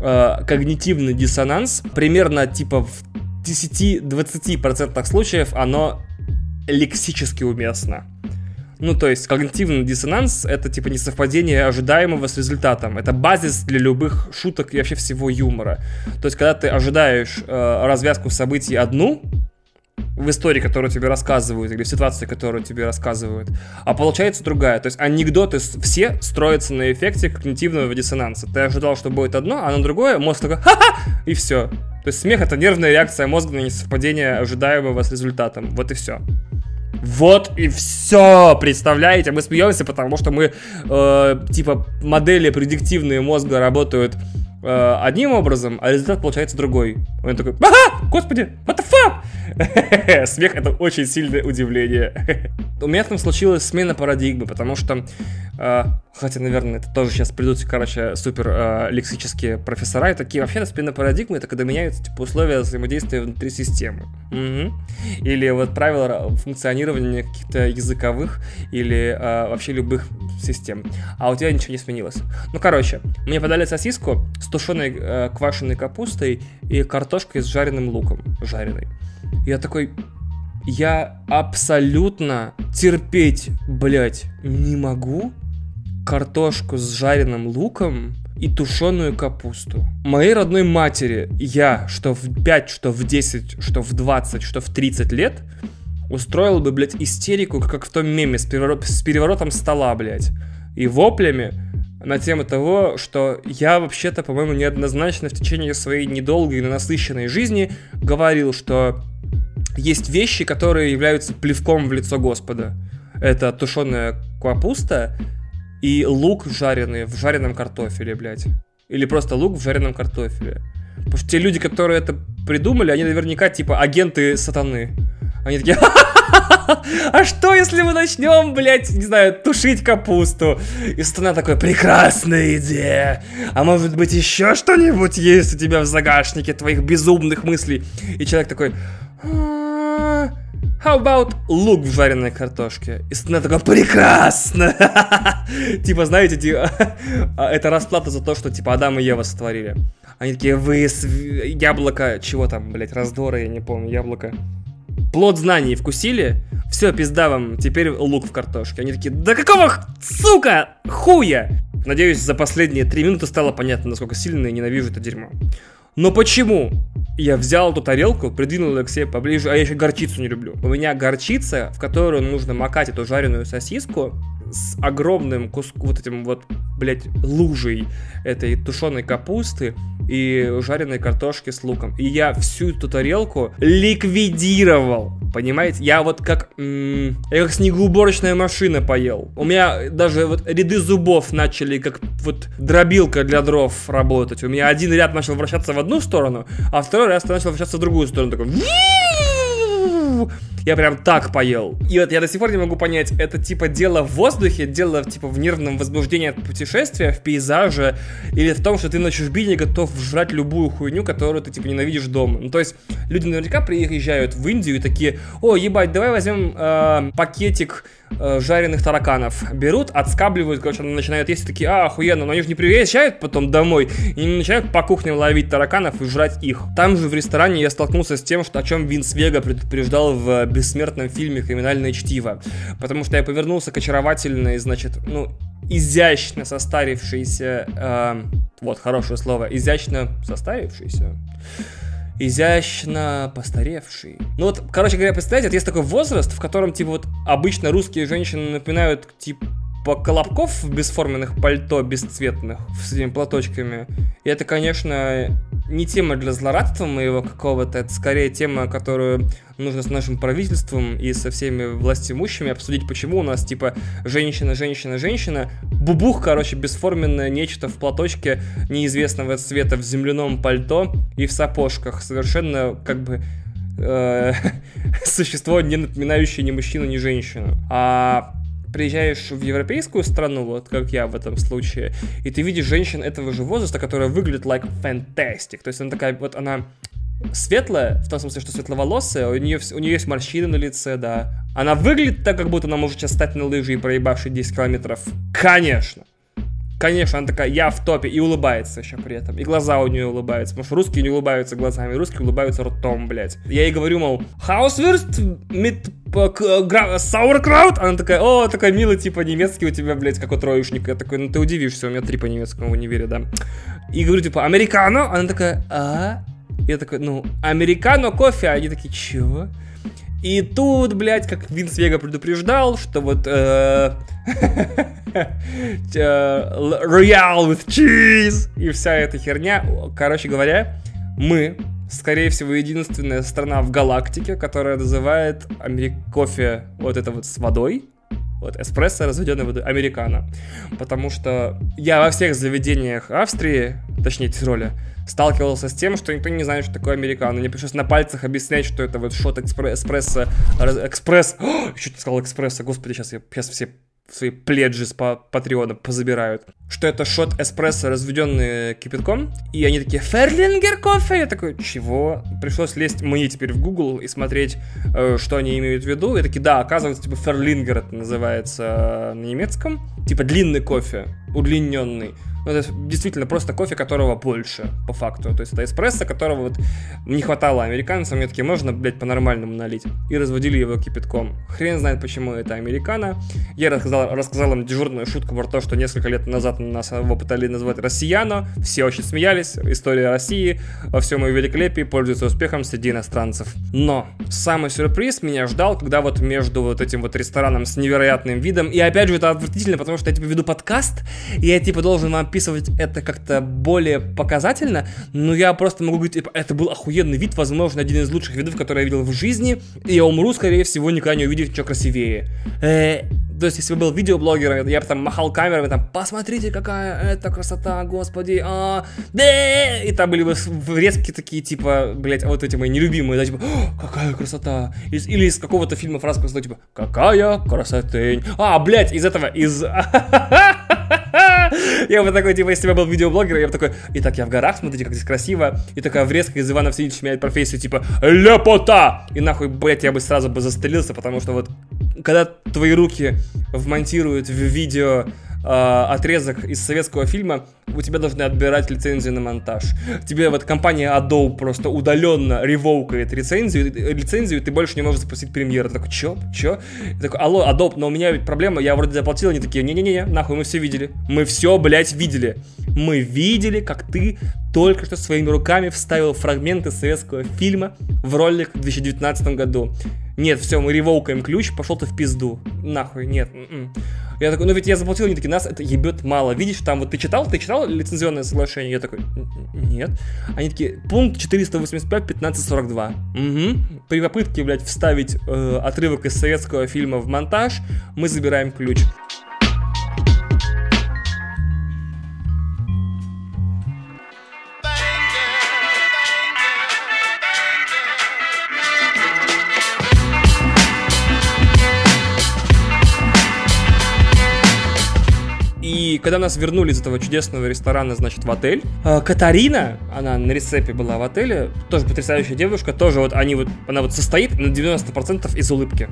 э, когнитивный диссонанс, примерно типа в 10-20% случаев оно лексически уместно. Ну, то есть когнитивный диссонанс — это типа несовпадение ожидаемого с результатом. Это базис для любых шуток и вообще всего юмора. То есть, когда ты ожидаешь э, развязку событий одну, в истории, которую тебе рассказывают, или в ситуации, которую тебе рассказывают, а получается другая. То есть анекдоты все строятся на эффекте когнитивного диссонанса. Ты ожидал, что будет одно, а на другое мозг такой ха-ха, и все. То есть смех — это нервная реакция мозга на несовпадение ожидаемого с результатом. Вот и все. Вот и все, представляете? Мы смеемся, потому что мы, э, типа, модели предиктивные мозга работают э, одним образом, а результат получается другой. Он такой, ага, господи, what the fuck? <laughs> Смех это очень сильное удивление. <laughs> У меня там случилась смена парадигмы, потому что, э, хотя, наверное, это тоже сейчас придут, короче, супер э, лексические профессора и такие, вообще-то смена парадигмы это когда меняются типа, условия взаимодействия внутри системы. Или вот правила функционирования каких-то языковых или вообще любых систем. А у тебя ничего не сменилось. Ну, короче, мне подали сосиску с тушеной э, квашеной капустой и картошкой с жареным луком. Жареной. Я такой, я абсолютно терпеть, блядь, не могу картошку с жареным луком и тушеную капусту. Моей родной матери я, что в 5, что в 10, что в 20, что в 30 лет, устроил бы, блядь, истерику, как в том меме с, переворот, с переворотом стола, блядь, и воплями на тему того, что я вообще-то, по-моему, неоднозначно в течение своей недолгой, но насыщенной жизни говорил, что есть вещи, которые являются плевком в лицо Господа. Это тушеная капуста и лук жареный в жареном картофеле, блядь. Или просто лук в жареном картофеле. Потому что те люди, которые это придумали, они наверняка типа агенты сатаны. Они такие, <laughs> а что если мы начнем, блядь, не знаю, тушить капусту? И сатана такой, прекрасная идея. А может быть еще что-нибудь есть у тебя в загашнике твоих безумных мыслей? И человек такой, How about лук в жареной картошке? И сатана такой, прекрасно! <laughs> Типа, знаете, типа, это расплата за то, что, типа, Адам и Ева сотворили. Они такие, вы яблоко, чего там, блядь, раздора, я не помню, яблоко. Плод знаний вкусили? Все, пизда вам, теперь лук в картошке. Они такие, да какого, сука, хуя? Надеюсь, за последние три минуты стало понятно, насколько сильно я ненавижу это дерьмо. Но почему? Я взял эту тарелку, придвинул ее к себе поближе, а я еще горчицу не люблю. У меня горчица, в которую нужно макать эту жареную сосиску, с огромным куском, вот этим вот, блядь, лужей этой тушеной капусты и жареной картошки с луком. И я всю эту тарелку ликвидировал. Понимаете? Я вот как... М- я как снегоуборочная машина поел. У меня даже вот ряды зубов начали как вот дробилка для дров работать. У меня один ряд начал вращаться в одну сторону, а второй раз начал вращаться в другую сторону. Такой я прям так поел. И вот я до сих пор не могу понять, это типа дело в воздухе, дело типа в нервном возбуждении от путешествия, в пейзаже, или в том, что ты на чужбине готов жрать любую хуйню, которую ты типа ненавидишь дома. Ну то есть люди наверняка приезжают в Индию и такие, о, ебать, давай возьмем э, пакетик э, жареных тараканов. Берут, отскабливают, короче, начинают есть, такие, а, охуенно, но они же не приезжают потом домой, и не начинают по кухням ловить тараканов и жрать их. Там же в ресторане я столкнулся с тем, что, о чем Винс Вега предупреждал в бессмертном фильме «Криминальное чтиво». Потому что я повернулся к очаровательной, значит, ну, изящно состарившейся, э, вот, хорошее слово, изящно состарившейся, изящно постаревший. Ну вот, короче говоря, представляете, вот есть такой возраст, в котором, типа, вот обычно русские женщины напоминают, типа, колобков в бесформенных пальто бесцветных с этими платочками. И это, конечно, не тема для злорадства моего какого-то, это скорее тема, которую нужно с нашим правительством и со всеми властимущими обсудить, почему у нас, типа, женщина, женщина, женщина, бубух, короче, бесформенное нечто в платочке неизвестного цвета в земляном пальто и в сапожках, совершенно, как бы, э, <laughs> существо, не напоминающее ни мужчину, ни женщину. А приезжаешь в европейскую страну, вот как я в этом случае, и ты видишь женщин этого же возраста, которая выглядит like fantastic. То есть она такая, вот она светлая, в том смысле, что светловолосая, у нее, у нее есть морщины на лице, да. Она выглядит так, как будто она может сейчас стать на лыжи и проебавший 10 километров. Конечно. Конечно, она такая, я в топе, и улыбается еще при этом. И глаза у нее улыбаются, потому что русские не улыбаются глазами, русские улыбаются ртом, блядь. Я ей говорю, мол, Hauswurst mit sauerkraut? Она такая, о, такой милый, типа, немецкий у тебя, блядь, как у троечника. Я такой, ну ты удивишься, у меня три по немецкому в универе, да. И говорю, типа, американо? Она такая, а? Я такой, ну, американо кофе. Они такие, чего? И тут, блядь, как Винс Вега предупреждал, что вот э, <laughs> Royal with cheese и вся эта херня. Короче говоря, мы, скорее всего, единственная страна в галактике, которая называет кофе вот это вот с водой, вот эспрессо, разведенный водой, американо. Потому что я во всех заведениях Австрии, точнее Тироля, сталкивался с тем, что никто не знает, что такое американо. Мне пришлось на пальцах объяснять, что это вот шот эспрессо, экспресс. О, что ты сказал экспрессо? Господи, сейчас я сейчас все свои пледжи с Патреона позабирают, что это шот эспрессо, разведенный кипятком, и они такие, Ферлингер кофе? Я такой, чего? Пришлось лезть мне теперь в Google и смотреть, э, что они имеют в виду, и такие, да, оказывается, типа, Ферлингер это называется на немецком, типа длинный кофе, удлиненный, ну, это действительно просто кофе, которого больше, по факту. То есть это эспрессо, которого вот не хватало американцам. Мне такие, можно, блядь, по-нормальному налить. И разводили его кипятком. Хрен знает, почему это американо. Я рассказал, рассказал им дежурную шутку про то, что несколько лет назад нас его пытались назвать россияно. Все очень смеялись. История России во всем ее великолепии пользуется успехом среди иностранцев. Но самый сюрприз меня ждал, когда вот между вот этим вот рестораном с невероятным видом, и опять же это отвратительно, потому что я типа веду подкаст, и я типа должен вам описывать это как-то более показательно, но я просто могу говорить, это был охуенный вид, возможно, один из лучших видов, которые я видел в жизни, и я умру, скорее всего, никогда не увидев ничего красивее. Э, то есть, если бы был видеоблогером, я бы там махал камерами, там, посмотрите, какая это красота, господи, а, да! и там были бы врезки такие, типа, блять, вот эти мои нелюбимые, да, типа, какая красота, из, или из какого-то фильма фраза красота, типа, какая красотень, а, блять, из этого, из... <laughs> <laughs> Я бы такой, типа, если бы я был видеоблогером, я бы такой, итак, я в горах, смотрите, как здесь красиво. И такая врезка из Ивана Васильевича меняет профессию, типа, лепота! И нахуй, блядь, я бы сразу бы застрелился, потому что вот, когда твои руки вмонтируют в видео отрезок из советского фильма, у тебя должны отбирать лицензию на монтаж. Тебе вот компания Adobe просто удаленно ревокает лицензию, лицензию, и ты больше не можешь запустить премьеру. Ты такой, чё? Чё? Я такой, алло, Adobe, но у меня ведь проблема, я вроде заплатил, они такие, не-не-не, нахуй, мы все видели. Мы все, блядь, видели. Мы видели, как ты только что своими руками вставил фрагменты советского фильма в ролик в 2019 году. Нет, все, мы ревокаем ключ, пошел ты в пизду. Нахуй, нет. М-м. Я такой, ну ведь я заплатил, они такие, нас это ебет мало. Видишь, там вот ты читал, ты читал лицензионное соглашение? Я такой, нет. Они такие, пункт 485, 1542. Угу. При попытке, блядь, вставить э, отрывок из советского фильма в монтаж, мы забираем ключ. И когда нас вернули из этого чудесного ресторана, значит, в отель, э, Катарина, она на рецепе была в отеле, тоже потрясающая девушка, тоже вот они вот, она вот состоит на 90% из улыбки.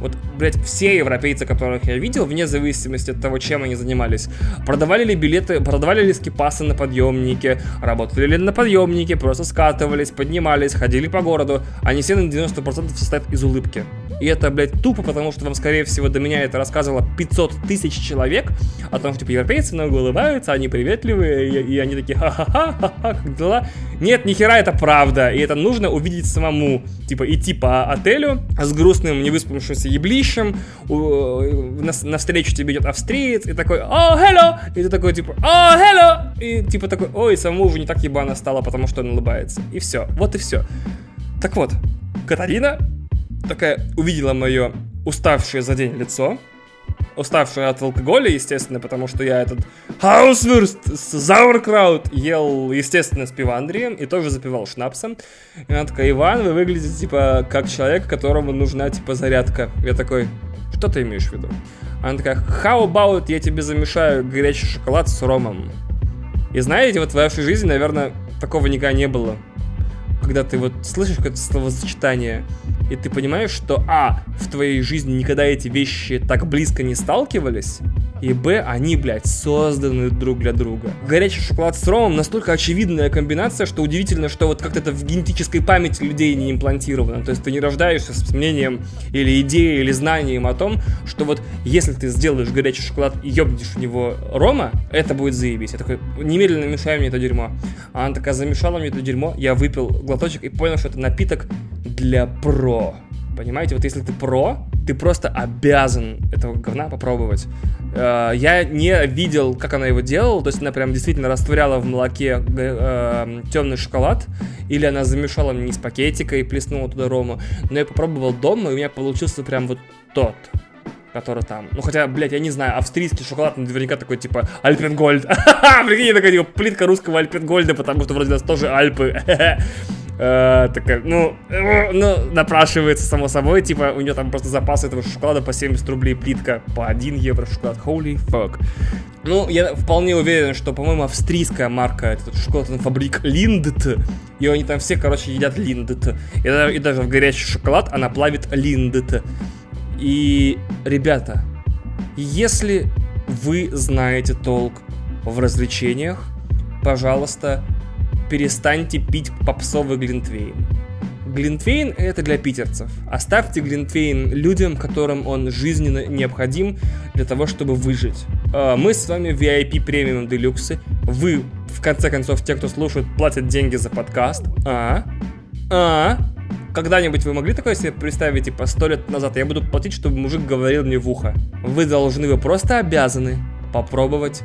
Вот, блядь, все европейцы, которых я видел, вне зависимости от того, чем они занимались, продавали ли билеты, продавали ли скипасы на подъемнике, работали ли на подъемнике, просто скатывались, поднимались, ходили по городу, они все на 90% состоят из улыбки. И это, блядь, тупо, потому что вам, скорее всего, до меня это рассказывало 500 тысяч человек о том, что, типа, европейцы много улыбаются, они приветливые, и, и они такие, ха-ха-ха, как дела? Нет, нихера это правда, и это нужно увидеть самому. Типа, идти по отелю с грустным, невыспавшимся еблищем, на, навстречу тебе идет австриец, и такой, о, hello! И ты такой, типа, о, hello! И типа такой, ой, самому уже не так ебано стало, потому что он улыбается. И все, вот и все. Так вот, Катарина такая увидела мое уставшее за день лицо, уставшее от алкоголя, естественно, потому что я этот хаусвюрст с зауркраут ел, естественно, с пивандрием и тоже запивал шнапсом. И она такая, Иван, вы выглядите, типа, как человек, которому нужна, типа, зарядка. Я такой, что ты имеешь в виду? Она такая, how about я тебе замешаю горячий шоколад с ромом? И знаете, вот в вашей жизни, наверное, такого никогда не было когда ты вот слышишь какое-то словосочетание, и ты понимаешь, что, а, в твоей жизни никогда эти вещи так близко не сталкивались, и б, они, блядь, созданы друг для друга. Горячий шоколад с ромом настолько очевидная комбинация, что удивительно, что вот как-то это в генетической памяти людей не имплантировано. То есть ты не рождаешься с мнением или идеей, или знанием о том, что вот если ты сделаешь горячий шоколад и ёбнешь в него рома, это будет заебись. Я такой, немедленно мешай мне это дерьмо. А она такая замешала мне это дерьмо, я выпил глоточек и понял, что это напиток для про. Понимаете, вот если ты про, ты просто обязан этого говна попробовать. Э, я не видел, как она его делала, то есть она прям действительно растворяла в молоке э, темный шоколад, или она замешала не из пакетика и плеснула туда рому, но я попробовал дома, и у меня получился прям вот тот который там. Ну, хотя, блядь, я не знаю, австрийский шоколад наверняка такой, типа, Альпенгольд. <laughs> Прикинь, такая, типа, плитка русского Альпенгольда, потому что вроде нас тоже Альпы. <laughs> Э, такая, ну, э, ну, напрашивается само собой, типа, у нее там просто запас этого шоколада по 70 рублей плитка, по 1 евро шоколад, holy fuck. Ну, я вполне уверен, что, по-моему, австрийская марка, этот шоколадный фабрик Линдт, и они там все, короче, едят Линдт. И, и даже в горячий шоколад она плавит Линдт. И, ребята, если вы знаете толк в развлечениях, пожалуйста, перестаньте пить попсовый глинтвейн. Глинтвейн это для питерцев. Оставьте глинтвейн людям, которым он жизненно необходим для того, чтобы выжить. А, мы с вами VIP премиум делюксы. Вы, в конце концов, те, кто слушает, платят деньги за подкаст. А? А? Когда-нибудь вы могли такое себе представить, типа, сто лет назад я буду платить, чтобы мужик говорил мне в ухо? Вы должны, вы просто обязаны попробовать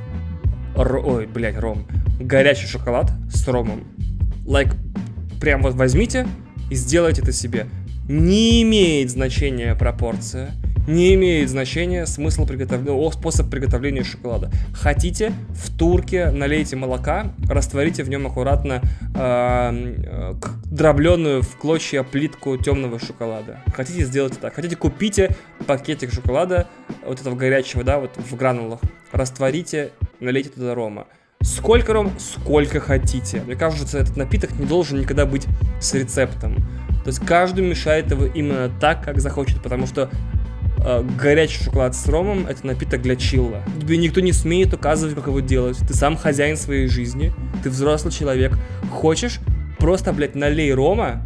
Р... Ой, блядь, ром. Горячий шоколад с ромом. Like, прям вот возьмите и сделайте это себе. Не имеет значения пропорция не имеет значения смысл приготовления, способ приготовления шоколада. Хотите, в турке налейте молока, растворите в нем аккуратно э, дробленную в клочья плитку темного шоколада. Хотите, сделать так. Хотите, купите пакетик шоколада, вот этого горячего, да, вот в гранулах, растворите, налейте туда рома. Сколько ром? Сколько хотите. Мне кажется, этот напиток не должен никогда быть с рецептом. То есть каждый мешает его именно так, как захочет, потому что э, горячий шоколад с ромом это напиток для чилла. Тебе никто не смеет указывать, как его делать. Ты сам хозяин своей жизни, ты взрослый человек. Хочешь, просто, блядь, налей рома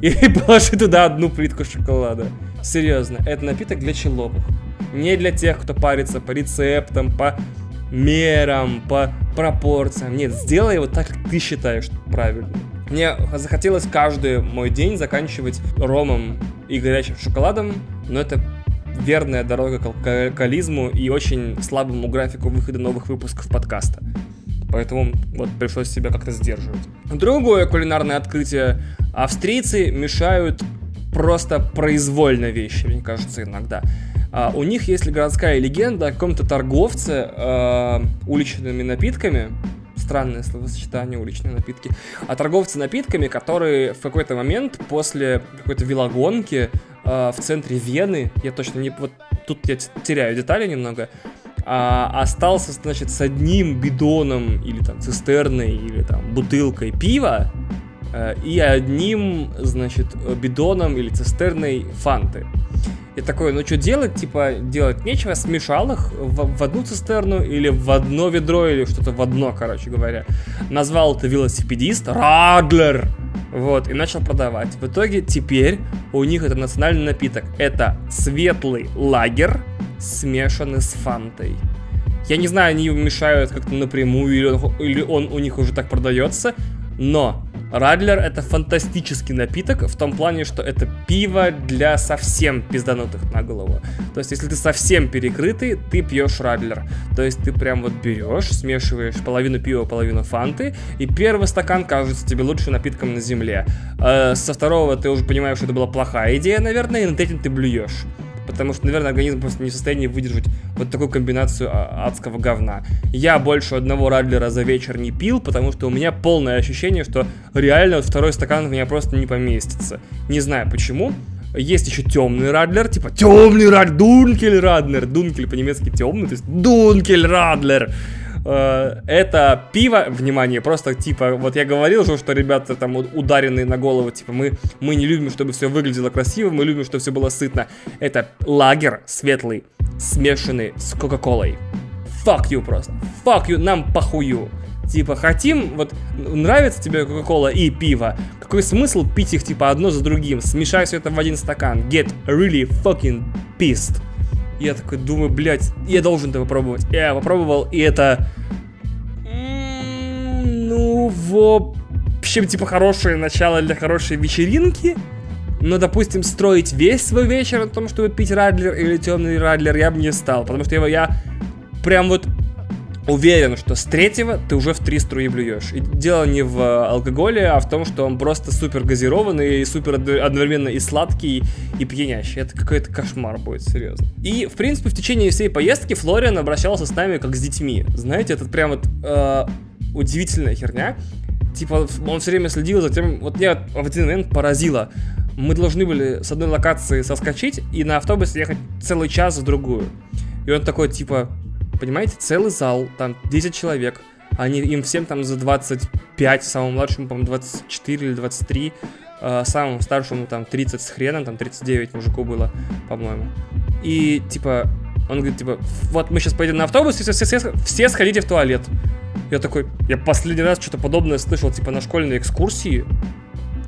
и <laughs> положи туда одну плитку шоколада. Серьезно, это напиток для чилловых. Не для тех, кто парится по рецептам, по мерам, по пропорциям. Нет, сделай его так, как ты считаешь правильно. Мне захотелось каждый мой день заканчивать ромом и горячим шоколадом, но это верная дорога к алкоголизму и очень слабому графику выхода новых выпусков подкаста. Поэтому вот пришлось себя как-то сдерживать. Другое кулинарное открытие. Австрийцы мешают просто произвольно вещи, мне кажется, иногда. А, у них есть городская легенда о каком-то торговце э, уличными напитками, странное словосочетание уличные напитки, о торговце напитками, который в какой-то момент после какой-то велогонки э, в центре Вены, я точно не... Вот тут я теряю детали немного, а, остался, значит, с одним бидоном или там цистерной или там бутылкой пива э, и одним, значит, бидоном или цистерной фанты. И такой, ну что делать? Типа, делать нечего, смешал их в, в одну цистерну или в одно ведро, или что-то в одно, короче говоря. Назвал это велосипедист Радлер. Вот, и начал продавать. В итоге теперь у них это национальный напиток. Это светлый лагер, смешанный с фантой. Я не знаю, они его мешают как-то напрямую, или он, или он у них уже так продается, но Радлер это фантастический напиток в том плане, что это пиво для совсем пизданутых на голову. То есть, если ты совсем перекрытый, ты пьешь Радлер. То есть, ты прям вот берешь, смешиваешь половину пива, половину фанты, и первый стакан кажется тебе лучшим напитком на земле. А со второго ты уже понимаешь, что это была плохая идея, наверное, и над этим ты блюешь потому что, наверное, организм просто не в состоянии выдержать вот такую комбинацию а, адского говна. Я больше одного Радлера за вечер не пил, потому что у меня полное ощущение, что реально вот второй стакан в меня просто не поместится. Не знаю почему. Есть еще темный Радлер, типа темный Радлер, Дункель Радлер, Дункель по-немецки темный, то есть Дункель Радлер. Э, это пиво, внимание, просто типа, вот я говорил же, что ребята там ударенные на голову, типа, мы, мы не любим, чтобы все выглядело красиво, мы любим, чтобы все было сытно. Это лагер светлый, смешанный с Кока-Колой. fuck you просто. Fuck you, нам похую. Типа, хотим, вот, нравится тебе Кока-Кола и пиво, какой смысл пить их, типа, одно за другим? Смешай все это в один стакан. Get really fucking pissed. Я такой думаю, блядь, я должен это попробовать. Я попробовал, и это... Ну, в общем, типа, хорошее начало для хорошей вечеринки. Но, допустим, строить весь свой вечер на том, чтобы пить Радлер или темный Радлер, я бы не стал. Потому что я, я прям вот уверен, что с третьего ты уже в три струи блюешь. И дело не в э, алкоголе, а в том, что он просто супер газированный и супер одновременно и сладкий, и пьянящий. Это какой-то кошмар будет, серьезно. И, в принципе, в течение всей поездки Флориан обращался с нами как с детьми. Знаете, это прям вот э, удивительная херня. Типа, он все время следил за тем... Вот я в один момент поразило. Мы должны были с одной локации соскочить и на автобусе ехать целый час в другую. И он такой, типа, Понимаете, целый зал, там 10 человек. Они, им всем там за 25, самому младшему, по-моему, 24 или 23, э, самому старшему там 30 с хреном, там 39 мужику было, по-моему. И, типа, он говорит, типа, вот мы сейчас поедем на автобус, и все, все, все, все сходите в туалет. Я такой, я последний раз что-то подобное слышал, типа, на школьной экскурсии.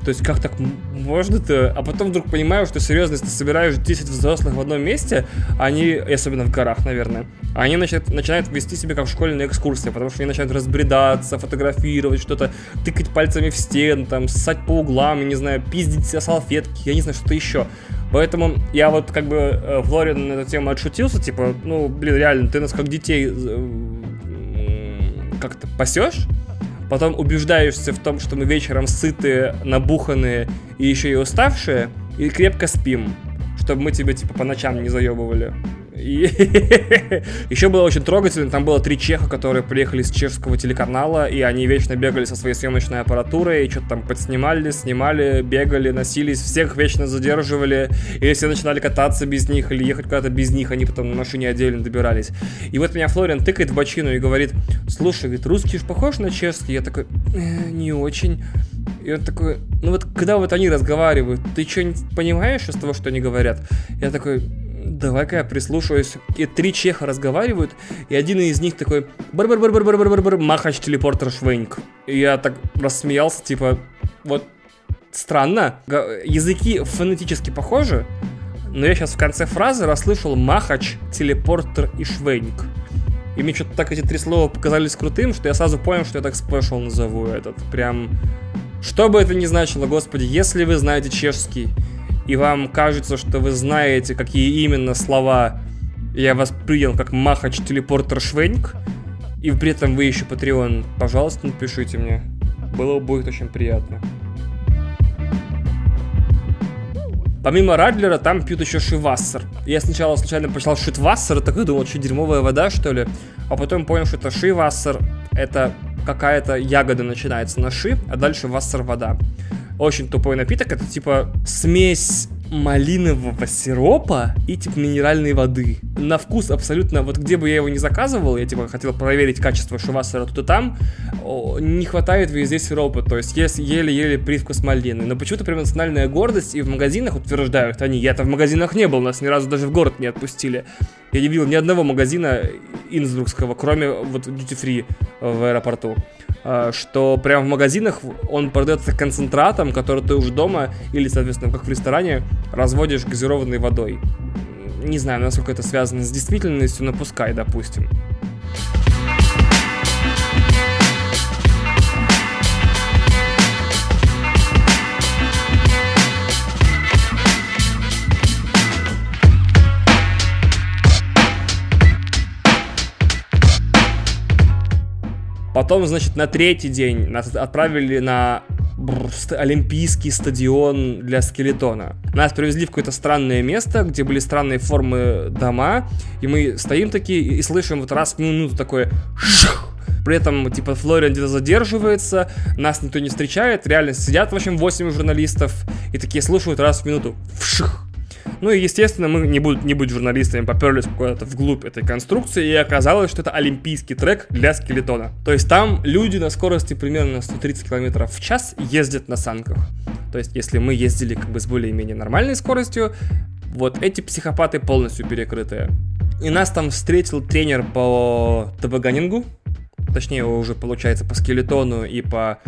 То есть как так можно-то? А потом вдруг понимаю, что серьезно, если ты собираешь 10 взрослых в одном месте, они, особенно в горах, наверное, они начинают, начинают вести себя как школьная экскурсия, потому что они начинают разбредаться, фотографировать что-то, тыкать пальцами в стену, там, ссать по углам, я не знаю, пиздить себя салфетки, я не знаю, что-то еще. Поэтому я вот как бы э, Флорин на эту тему отшутился, типа, ну, блин, реально, ты нас как детей э, как-то пасешь, потом убеждаешься в том, что мы вечером сытые, набуханные и еще и уставшие, и крепко спим, чтобы мы тебя типа по ночам не заебывали. И <laughs> еще было очень трогательно, там было три чеха, которые приехали с чешского телеканала, и они вечно бегали со своей съемочной аппаратурой, и что-то там подснимали, снимали, бегали, носились, всех вечно задерживали, или все начинали кататься без них, или ехать куда-то без них, они потом на машине отдельно добирались. И вот меня Флориан тыкает в бочину и говорит, слушай, говорит, русский же похож на чешский? Я такой, э, не очень. И он такой, ну вот когда вот они разговаривают, ты что-нибудь понимаешь из того, что они говорят? Я такой, давай-ка я прислушаюсь. И три чеха разговаривают, и один из них такой бар бар бар бар бар бар бар бар махач телепортер швеньк. И я так рассмеялся, типа, вот странно. Языки фонетически похожи, но я сейчас в конце фразы расслышал махач, телепортер и швеньк. И мне что-то так эти три слова показались крутым, что я сразу понял, что я так спешл назову этот. Прям... Что бы это ни значило, господи, если вы знаете чешский, и вам кажется, что вы знаете, какие именно слова я воспринял как махач телепортер швеньк, и при этом вы еще Patreon, пожалуйста, напишите мне. Было будет очень приятно. Помимо Радлера, там пьют еще Шивассер. Я сначала случайно почитал Шитвассер, и думал, что дерьмовая вода, что ли. А потом понял, что это Шивассер, это какая-то ягода начинается на Ши, а дальше Вассер вода очень тупой напиток. Это типа смесь малинового сиропа и типа минеральной воды. На вкус абсолютно, вот где бы я его не заказывал, я типа хотел проверить качество шивасера тут и там, не хватает везде сиропа, то есть есть еле-еле привкус малины. Но почему-то прям национальная гордость, и в магазинах утверждают они, я-то в магазинах не был, нас ни разу даже в город не отпустили. Я не видел ни одного магазина инсбрукского, кроме вот duty free в аэропорту. А, что прямо в магазинах он продается концентратом, который ты уже дома или, соответственно, как в ресторане, разводишь газированной водой. Не знаю, насколько это связано с действительностью, но пускай, допустим. Потом, значит, на третий день нас отправили на олимпийский стадион для скелетона. Нас привезли в какое-то странное место, где были странные формы дома, и мы стоим такие и слышим вот раз в минуту такое при этом, типа, Флориан где-то задерживается, нас никто не встречает, реально сидят, в общем, 8 журналистов и такие слушают раз в минуту. Вших, ну и, естественно, мы, не, будут, не будь журналистами, поперлись куда-то вглубь этой конструкции, и оказалось, что это олимпийский трек для скелетона. То есть там люди на скорости примерно 130 км в час ездят на санках. То есть если мы ездили как бы с более-менее нормальной скоростью, вот эти психопаты полностью перекрытые. И нас там встретил тренер по табаганингу, точнее уже получается по скелетону и по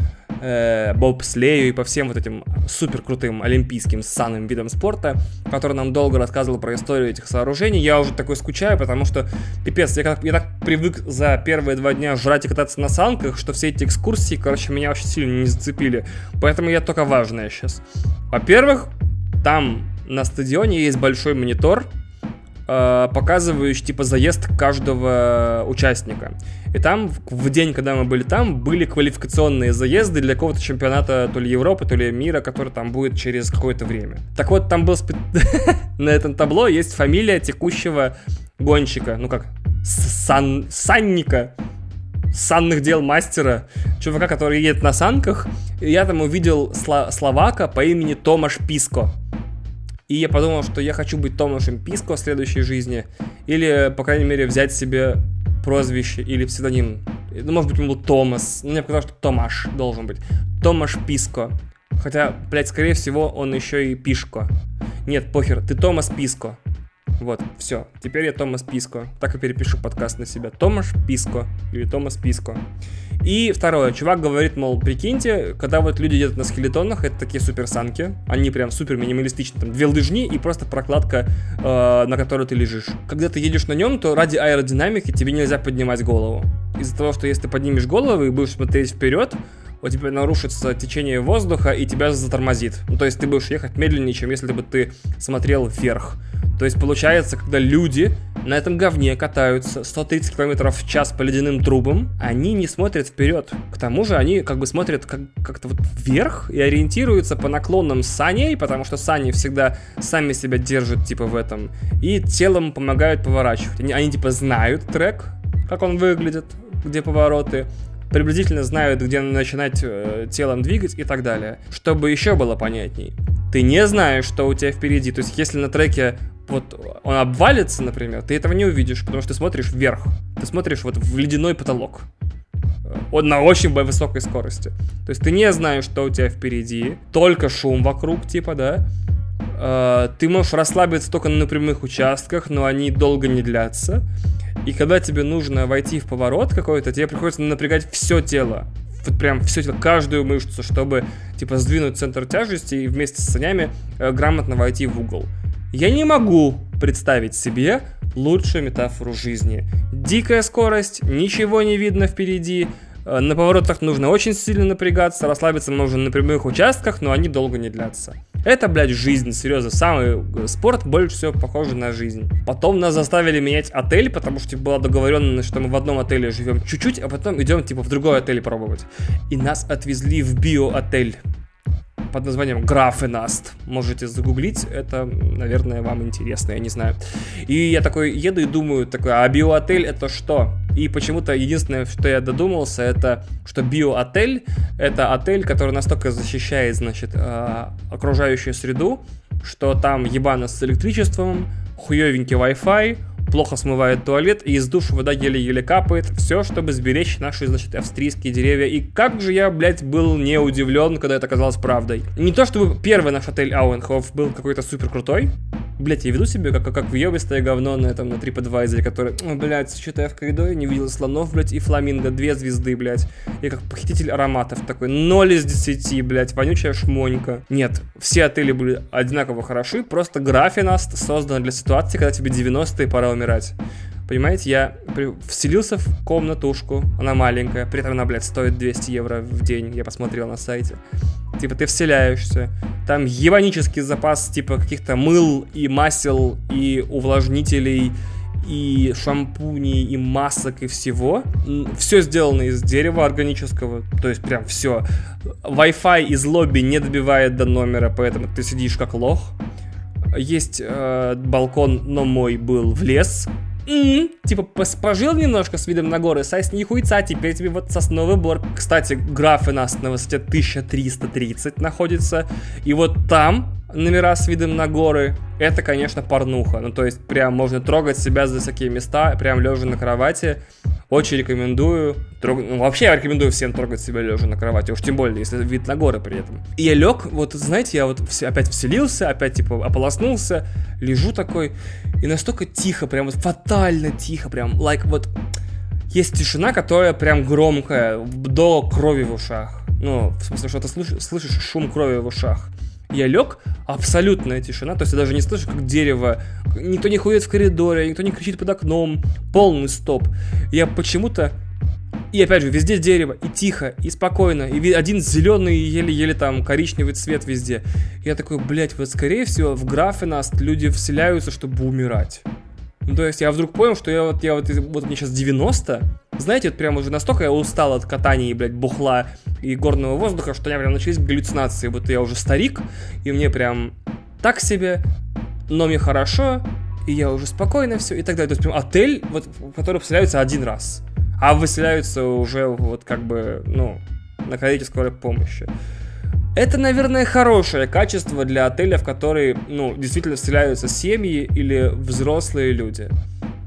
э, бобслею и по всем вот этим супер крутым олимпийским санным видам спорта, который нам долго рассказывал про историю этих сооружений. Я уже такой скучаю, потому что, пипец, я, как, я так привык за первые два дня жрать и кататься на санках, что все эти экскурсии, короче, меня очень сильно не зацепили. Поэтому я только важное сейчас. Во-первых, там на стадионе есть большой монитор, э, показывающий типа заезд каждого участника. И там в день, когда мы были там, были квалификационные заезды для какого-то чемпионата то ли Европы, то ли мира, который там будет через какое-то время. Так вот, там был спе... <laughs> на этом табло есть фамилия текущего гонщика, ну как, Сан... Санника, санных дел мастера, чувака, который едет на санках. И я там увидел сло- словака по имени Томаш Писко. И я подумал, что я хочу быть Томашем Писко в следующей жизни. Или, по крайней мере, взять себе прозвище или псевдоним. Ну, может быть, он был Томас. Но мне показалось, что Томаш должен быть. Томаш Писко. Хотя, блядь, скорее всего, он еще и Пишко. Нет, похер, ты Томас Писко. Вот, все. Теперь я Томас Писко. Так и перепишу подкаст на себя. Томаш Писко или Томас Писко. И второе, чувак говорит, мол, прикиньте, когда вот люди едут на скелетонах, это такие суперсанки, они прям супер минималистичны, там две лыжни и просто прокладка, э, на которой ты лежишь. Когда ты едешь на нем, то ради аэродинамики тебе нельзя поднимать голову. Из-за того, что если ты поднимешь голову и будешь смотреть вперед, у тебя нарушится течение воздуха и тебя затормозит. Ну, то есть ты будешь ехать медленнее, чем если бы ты смотрел вверх. То есть получается, когда люди на этом говне катаются 130 км в час по ледяным трубам, они не смотрят вперед. К тому же они как бы смотрят как- как-то вот вверх и ориентируются по наклонам саней, потому что сани всегда сами себя держат типа в этом, и телом помогают поворачивать. Они, они типа знают трек, как он выглядит, где повороты, приблизительно знают, где начинать э, телом двигать и так далее. Чтобы еще было понятней, ты не знаешь, что у тебя впереди. То есть, если на треке вот он обвалится, например, ты этого не увидишь, потому что ты смотришь вверх. Ты смотришь вот в ледяной потолок. Он на очень высокой скорости. То есть ты не знаешь, что у тебя впереди. Только шум вокруг, типа, да. Э, ты можешь расслабиться только на прямых участках, но они долго не длятся. И когда тебе нужно войти в поворот какой-то, тебе приходится напрягать все тело. Вот прям все тело, каждую мышцу, чтобы, типа, сдвинуть центр тяжести и вместе с санями э, грамотно войти в угол. Я не могу представить себе лучшую метафору жизни. Дикая скорость, ничего не видно впереди, на поворотах нужно очень сильно напрягаться, расслабиться можно на прямых участках, но они долго не длятся. Это, блядь, жизнь, серьезно. Самый э, спорт больше всего похож на жизнь. Потом нас заставили менять отель, потому что была договоренность, что мы в одном отеле живем чуть-чуть, а потом идем, типа, в другой отель пробовать. И нас отвезли в биоотель под названием Графенаст. Можете загуглить, это, наверное, вам интересно, я не знаю. И я такой еду и думаю, такой, а биоотель это что? И почему-то единственное, что я додумался, это что биоотель это отель, который настолько защищает, значит, э, окружающую среду, что там ебано с электричеством, хуевенький Wi-Fi, плохо смывает туалет, и из душа вода еле-еле капает. Все, чтобы сберечь наши, значит, австрийские деревья. И как же я, блядь, был не удивлен, когда это оказалось правдой. Не то, чтобы первый наш отель Ауенхоф был какой-то супер крутой. Блять, я веду себя как, как въебистое говно на этом, на TripAdvisor, который, о, блядь, что-то я в коридоре не видел слонов, блядь, и фламинго, две звезды, блядь. Я как похититель ароматов такой, 0 из 10, блядь, вонючая шмонька. Нет, все отели были одинаково хороши, просто Графинаст создан для ситуации, когда тебе 90-е пора умирать. Понимаете, я при... вселился в комнатушку, она маленькая, при этом она, блядь, стоит 200 евро в день, я посмотрел на сайте. Типа ты вселяешься, там еванический запас типа каких-то мыл и масел и увлажнителей и шампуней, и масок, и всего. Все сделано из дерева органического, то есть прям все. Wi-Fi из лобби не добивает до номера, поэтому ты сидишь как лох. Есть э, балкон, но мой был в лес, м-м, типа пожил немножко с видом на горы, сайс не хуйца, теперь тебе вот сосновый бор. Кстати, графы нас на высоте 1330 находится, и вот там номера с видом на горы, это, конечно, порнуха. Ну, то есть, прям можно трогать себя за всякие места, прям лежа на кровати. Очень рекомендую. Трог... Ну, вообще я рекомендую всем трогать себя лежа на кровати, уж тем более, если вид на горы при этом. И я лег, вот знаете, я вот опять вселился, опять типа ополоснулся, лежу такой, и настолько тихо, прям вот фатально тихо, прям, like вот есть тишина, которая прям громкая, до крови в ушах. Ну, в смысле, что ты слышишь, слышишь шум крови в ушах. Я лег, абсолютная тишина, то есть я даже не слышу, как дерево, никто не ходит в коридоре, никто не кричит под окном, полный стоп. Я почему-то и опять же, везде дерево, и тихо, и спокойно, и один зеленый, еле-еле там коричневый цвет везде. Я такой, блядь, вот скорее всего в Графенаст люди вселяются, чтобы умирать. Ну, то есть я вдруг понял, что я вот, я вот, вот мне сейчас 90, знаете, вот прям уже настолько я устал от катания и, блядь, бухла и горного воздуха, что у меня прям начались галлюцинации, будто я уже старик, и мне прям так себе, но мне хорошо, и я уже спокойно все, и так далее. То есть прям отель, вот, в который поселяются один раз, а выселяются уже вот как бы, ну, на карете скорой помощи. Это, наверное, хорошее качество для отеля, в который, ну, действительно вселяются семьи или взрослые люди.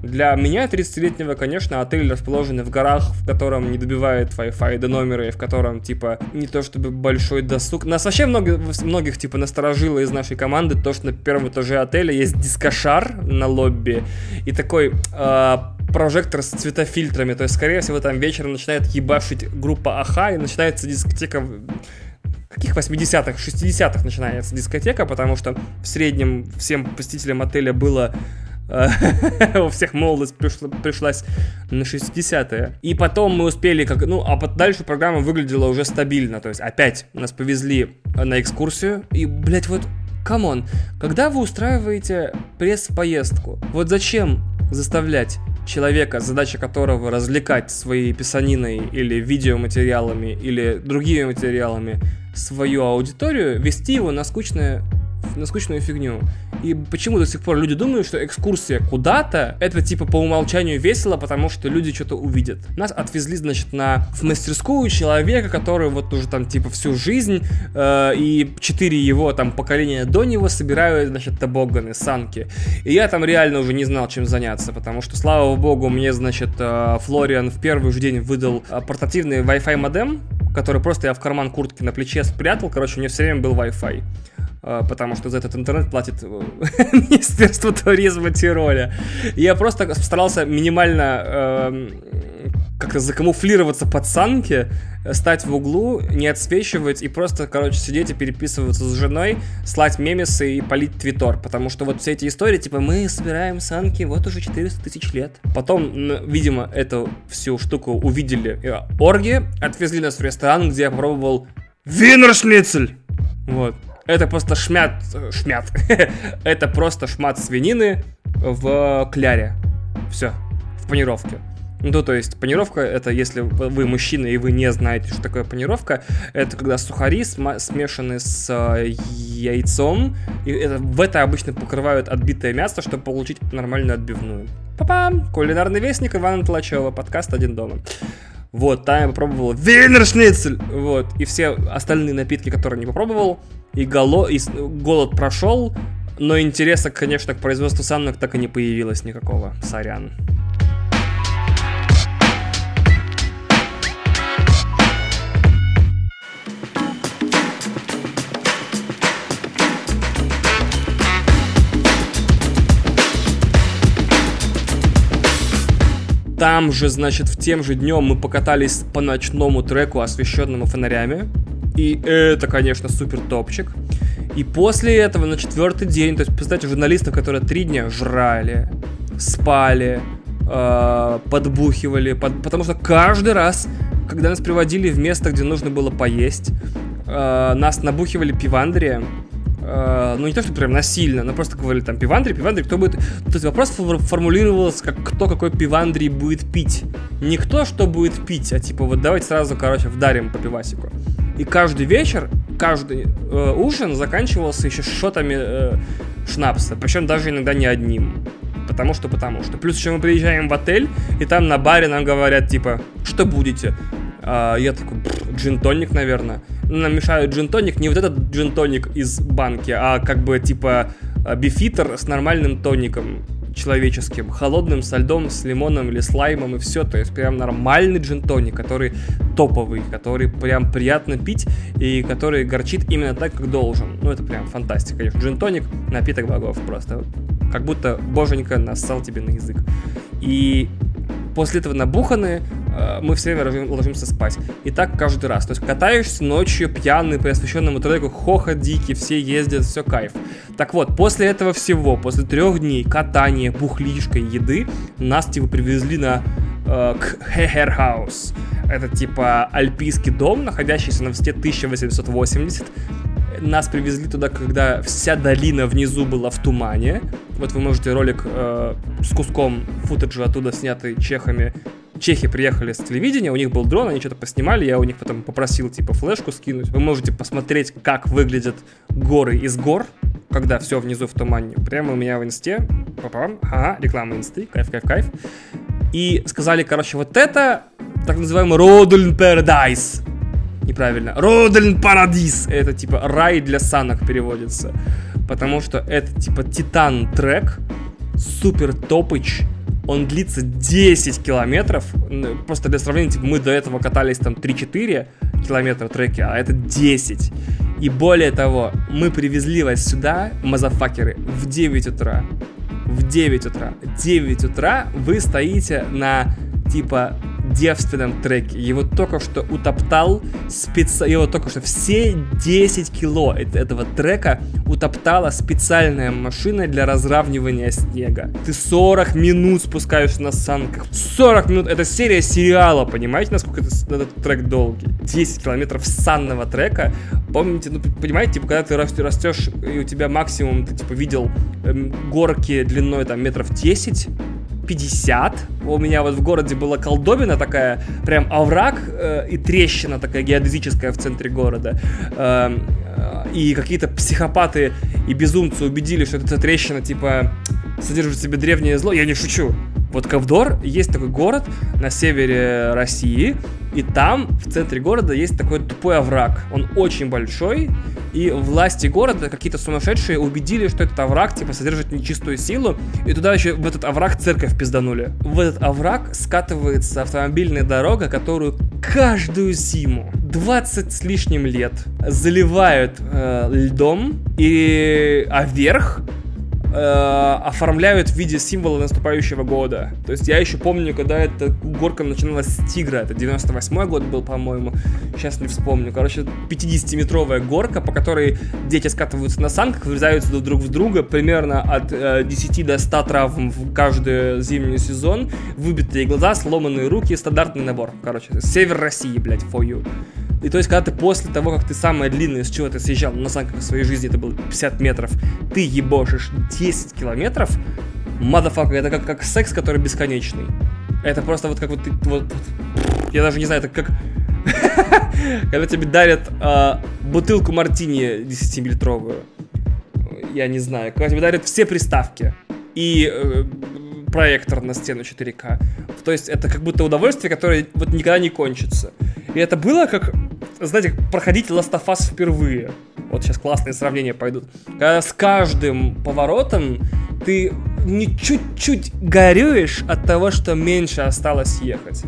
Для меня, 30-летнего, конечно, отель расположенный в горах, в котором не добивает Wi-Fi до номера, и в котором, типа, не то чтобы большой досуг. Нас вообще много, многих, типа, насторожило из нашей команды то, что на первом этаже отеля есть дискошар на лобби, и такой э, прожектор с цветофильтрами, то есть, скорее всего, там вечером начинает ебашить группа Аха, и начинается дискотека каких 80-х, 60-х начинается дискотека, потому что в среднем всем посетителям отеля было <laughs> у всех молодость пришла, пришлась на 60-е. И потом мы успели, как, ну, а дальше программа выглядела уже стабильно. То есть опять нас повезли на экскурсию. И, блядь, вот, come on, когда вы устраиваете пресс-поездку, вот зачем заставлять человека, задача которого развлекать своей писаниной или видеоматериалами или другими материалами свою аудиторию, вести его на скучное на скучную фигню. И почему до сих пор люди думают, что экскурсия куда-то это типа по умолчанию весело, потому что люди что-то увидят. Нас отвезли, значит, на в мастерскую человека, который вот уже там типа всю жизнь э, и четыре его там поколения до него собирают, значит, табоганы, санки. И я там реально уже не знал, чем заняться, потому что, слава богу, мне, значит, э, Флориан в первый же день выдал э, портативный Wi-Fi модем, который просто я в карман куртки на плече спрятал. Короче, у меня все время был Wi-Fi. А, потому что за этот интернет платит э, <laughs> Министерство туризма Тироля. Я просто старался минимально э, как-то закамуфлироваться под санки, стать в углу, не отсвечивать и просто, короче, сидеть и переписываться с женой, слать мемесы и полить твитор. Потому что вот все эти истории, типа, мы собираем санки вот уже 400 тысяч лет. Потом, видимо, эту всю штуку увидели э, орги, отвезли нас в ресторан, где я попробовал винершницель. Вот. Это просто шмят... Шмят. <laughs> это просто шмат свинины в кляре. Все. В панировке. Ну, то есть, панировка, это если вы мужчина и вы не знаете, что такое панировка, это когда сухари смешаны с э, яйцом, и это, в это обычно покрывают отбитое мясо, чтобы получить нормальную отбивную. Папам! Кулинарный вестник Ивана Толачева, подкаст «Один дома». Вот, там я попробовал винершницель, вот, и все остальные напитки, которые не попробовал, и, голо... и голод прошел, но интереса, конечно, к производству санок так и не появилось никакого. Сорян. Там же, значит, в тем же днем мы покатались по ночному треку, освещенному фонарями. И это, конечно, супер топчик. И после этого на четвертый день, то есть, представьте, журналистов, которые три дня жрали, спали, э, подбухивали, под, потому что каждый раз, когда нас приводили в место, где нужно было поесть, э, нас набухивали пивандрием, э, ну не то, что прям насильно, но просто говорили там пивандри, пивандри, кто будет... То есть вопрос формулировался, как кто какой пивандри будет пить. Не кто что будет пить, а типа вот давайте сразу, короче, вдарим по пивасику. И каждый вечер, каждый э, ужин заканчивался еще шотами э, шнапса, причем даже иногда не одним. Потому что, потому что. Плюс еще мы приезжаем в отель, и там на баре нам говорят, типа, что будете? А, я такой, джин-тоник, наверное. Нам мешают джин-тоник, не вот этот джин-тоник из банки, а как бы, типа, бифитер с нормальным тоником человеческим, холодным, со льдом, с лимоном или слаймом и все. То есть прям нормальный джин-тоник, который топовый, который прям приятно пить и который горчит именно так, как должен. Ну, это прям фантастика, конечно. Джин-тоник — напиток богов просто. Как будто боженька нассал тебе на язык. И после этого набуханные э, мы все время ложимся спать. И так каждый раз. То есть катаешься ночью пьяный по освещенному треку, хохот дикий, все ездят, все кайф. Так вот, после этого всего, после трех дней катания, бухлишка, еды, нас типа привезли на э, к Хехер Хаус. Это типа альпийский дом, находящийся на высоте 1880 нас привезли туда, когда вся долина внизу была в тумане. Вот вы можете ролик э, с куском футажа оттуда снятый чехами. Чехи приехали с телевидения, у них был дрон, они что-то поснимали, я у них потом попросил типа флешку скинуть. Вы можете посмотреть, как выглядят горы из гор, когда все внизу в тумане. Прямо у меня в инсте. Папам. Ага, реклама инсты. Кайф, кайф, кайф. И сказали, короче, вот это так называемый Родульн Paradise неправильно. Роден Парадис. Это типа рай для санок переводится. Потому что это типа Титан трек. Супер топыч. Он длится 10 километров. Просто для сравнения, типа, мы до этого катались там 3-4 километра треки, а это 10. И более того, мы привезли вас сюда, мазафакеры, в 9 утра. В 9 утра. 9 утра вы стоите на типа девственном треке. Его только что утоптал специально, его только что все 10 кило этого трека утоптала специальная машина для разравнивания снега. Ты 40 минут спускаешься на санках. 40 минут, это серия сериала, понимаете, насколько это, этот трек долгий? 10 километров санного трека. Помните, ну, понимаете, типа, когда ты растешь, и у тебя максимум, ты, типа, видел эм, горки длиной, там, метров 10, 50. У меня вот в городе была колдобина такая, прям овраг э, и трещина такая геодезическая в центре города. Э, э, и какие-то психопаты и безумцы убедили, что эта трещина, типа, содержит в себе древнее зло. Я не шучу. Вот Ковдор есть такой город на севере России, и там, в центре города, есть такой тупой овраг. Он очень большой, и власти города, какие-то сумасшедшие, убедили, что этот овраг, типа, содержит нечистую силу, и туда еще в этот овраг церковь пизданули. В этот овраг скатывается автомобильная дорога, которую каждую зиму 20 с лишним лет заливают э, льдом, и, а вверх э, оформляют в виде символа наступающего года. То есть я еще помню, когда эта горка начиналась с тигра, это 98 год был, по-моему, сейчас не вспомню. Короче, 50-метровая горка, по которой дети скатываются на санках, врезаются друг в друга, примерно от э, 10 до 100 травм в каждый зимний сезон, выбитые глаза, сломанные руки, стандартный набор. Короче, север России, блядь, for you. И то есть, когда ты после того, как ты самое длинное, с чего ты съезжал на санках в своей жизни, это было 50 метров, ты ебошишь 10 километров, мадафака, это как, как секс, который бесконечный. Это просто вот как вот ты, вот, вот я даже не знаю, это как <laughs> когда тебе дарят э, бутылку мартини 10-литровую, я не знаю, когда тебе дарят все приставки и э, проектор на стену 4К. То есть это как будто удовольствие, которое вот никогда не кончится. И это было как знаете, проходить Last of Us впервые. Вот сейчас классные сравнения пойдут. Когда с каждым поворотом ты не чуть-чуть горюешь от того, что меньше осталось ехать.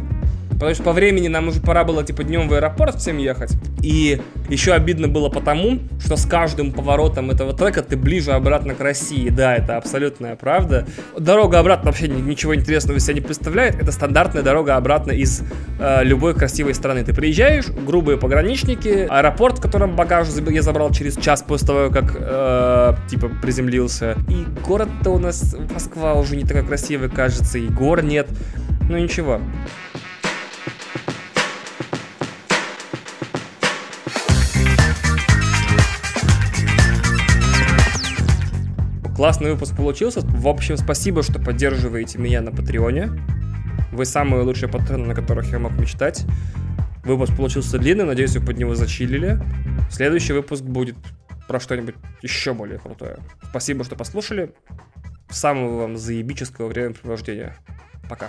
Потому что по времени нам уже пора было, типа, днем в аэропорт всем ехать. И еще обидно было потому, что с каждым поворотом этого трека ты ближе обратно к России. Да, это абсолютная правда. Дорога обратно вообще ничего интересного из себя не представляет. Это стандартная дорога обратно из э, любой красивой страны. Ты приезжаешь, грубые пограничники, аэропорт, в котором багаж я забрал через час после того, как, э, типа, приземлился. И город-то у нас, Москва уже не такой красивый, кажется, и гор нет. Ну ничего. Классный выпуск получился. В общем, спасибо, что поддерживаете меня на Патреоне. Вы самые лучшие патроны, на которых я мог мечтать. Выпуск получился длинный, надеюсь, вы под него зачилили. Следующий выпуск будет про что-нибудь еще более крутое. Спасибо, что послушали. Самого вам заебического времяпрепровождения. Пока.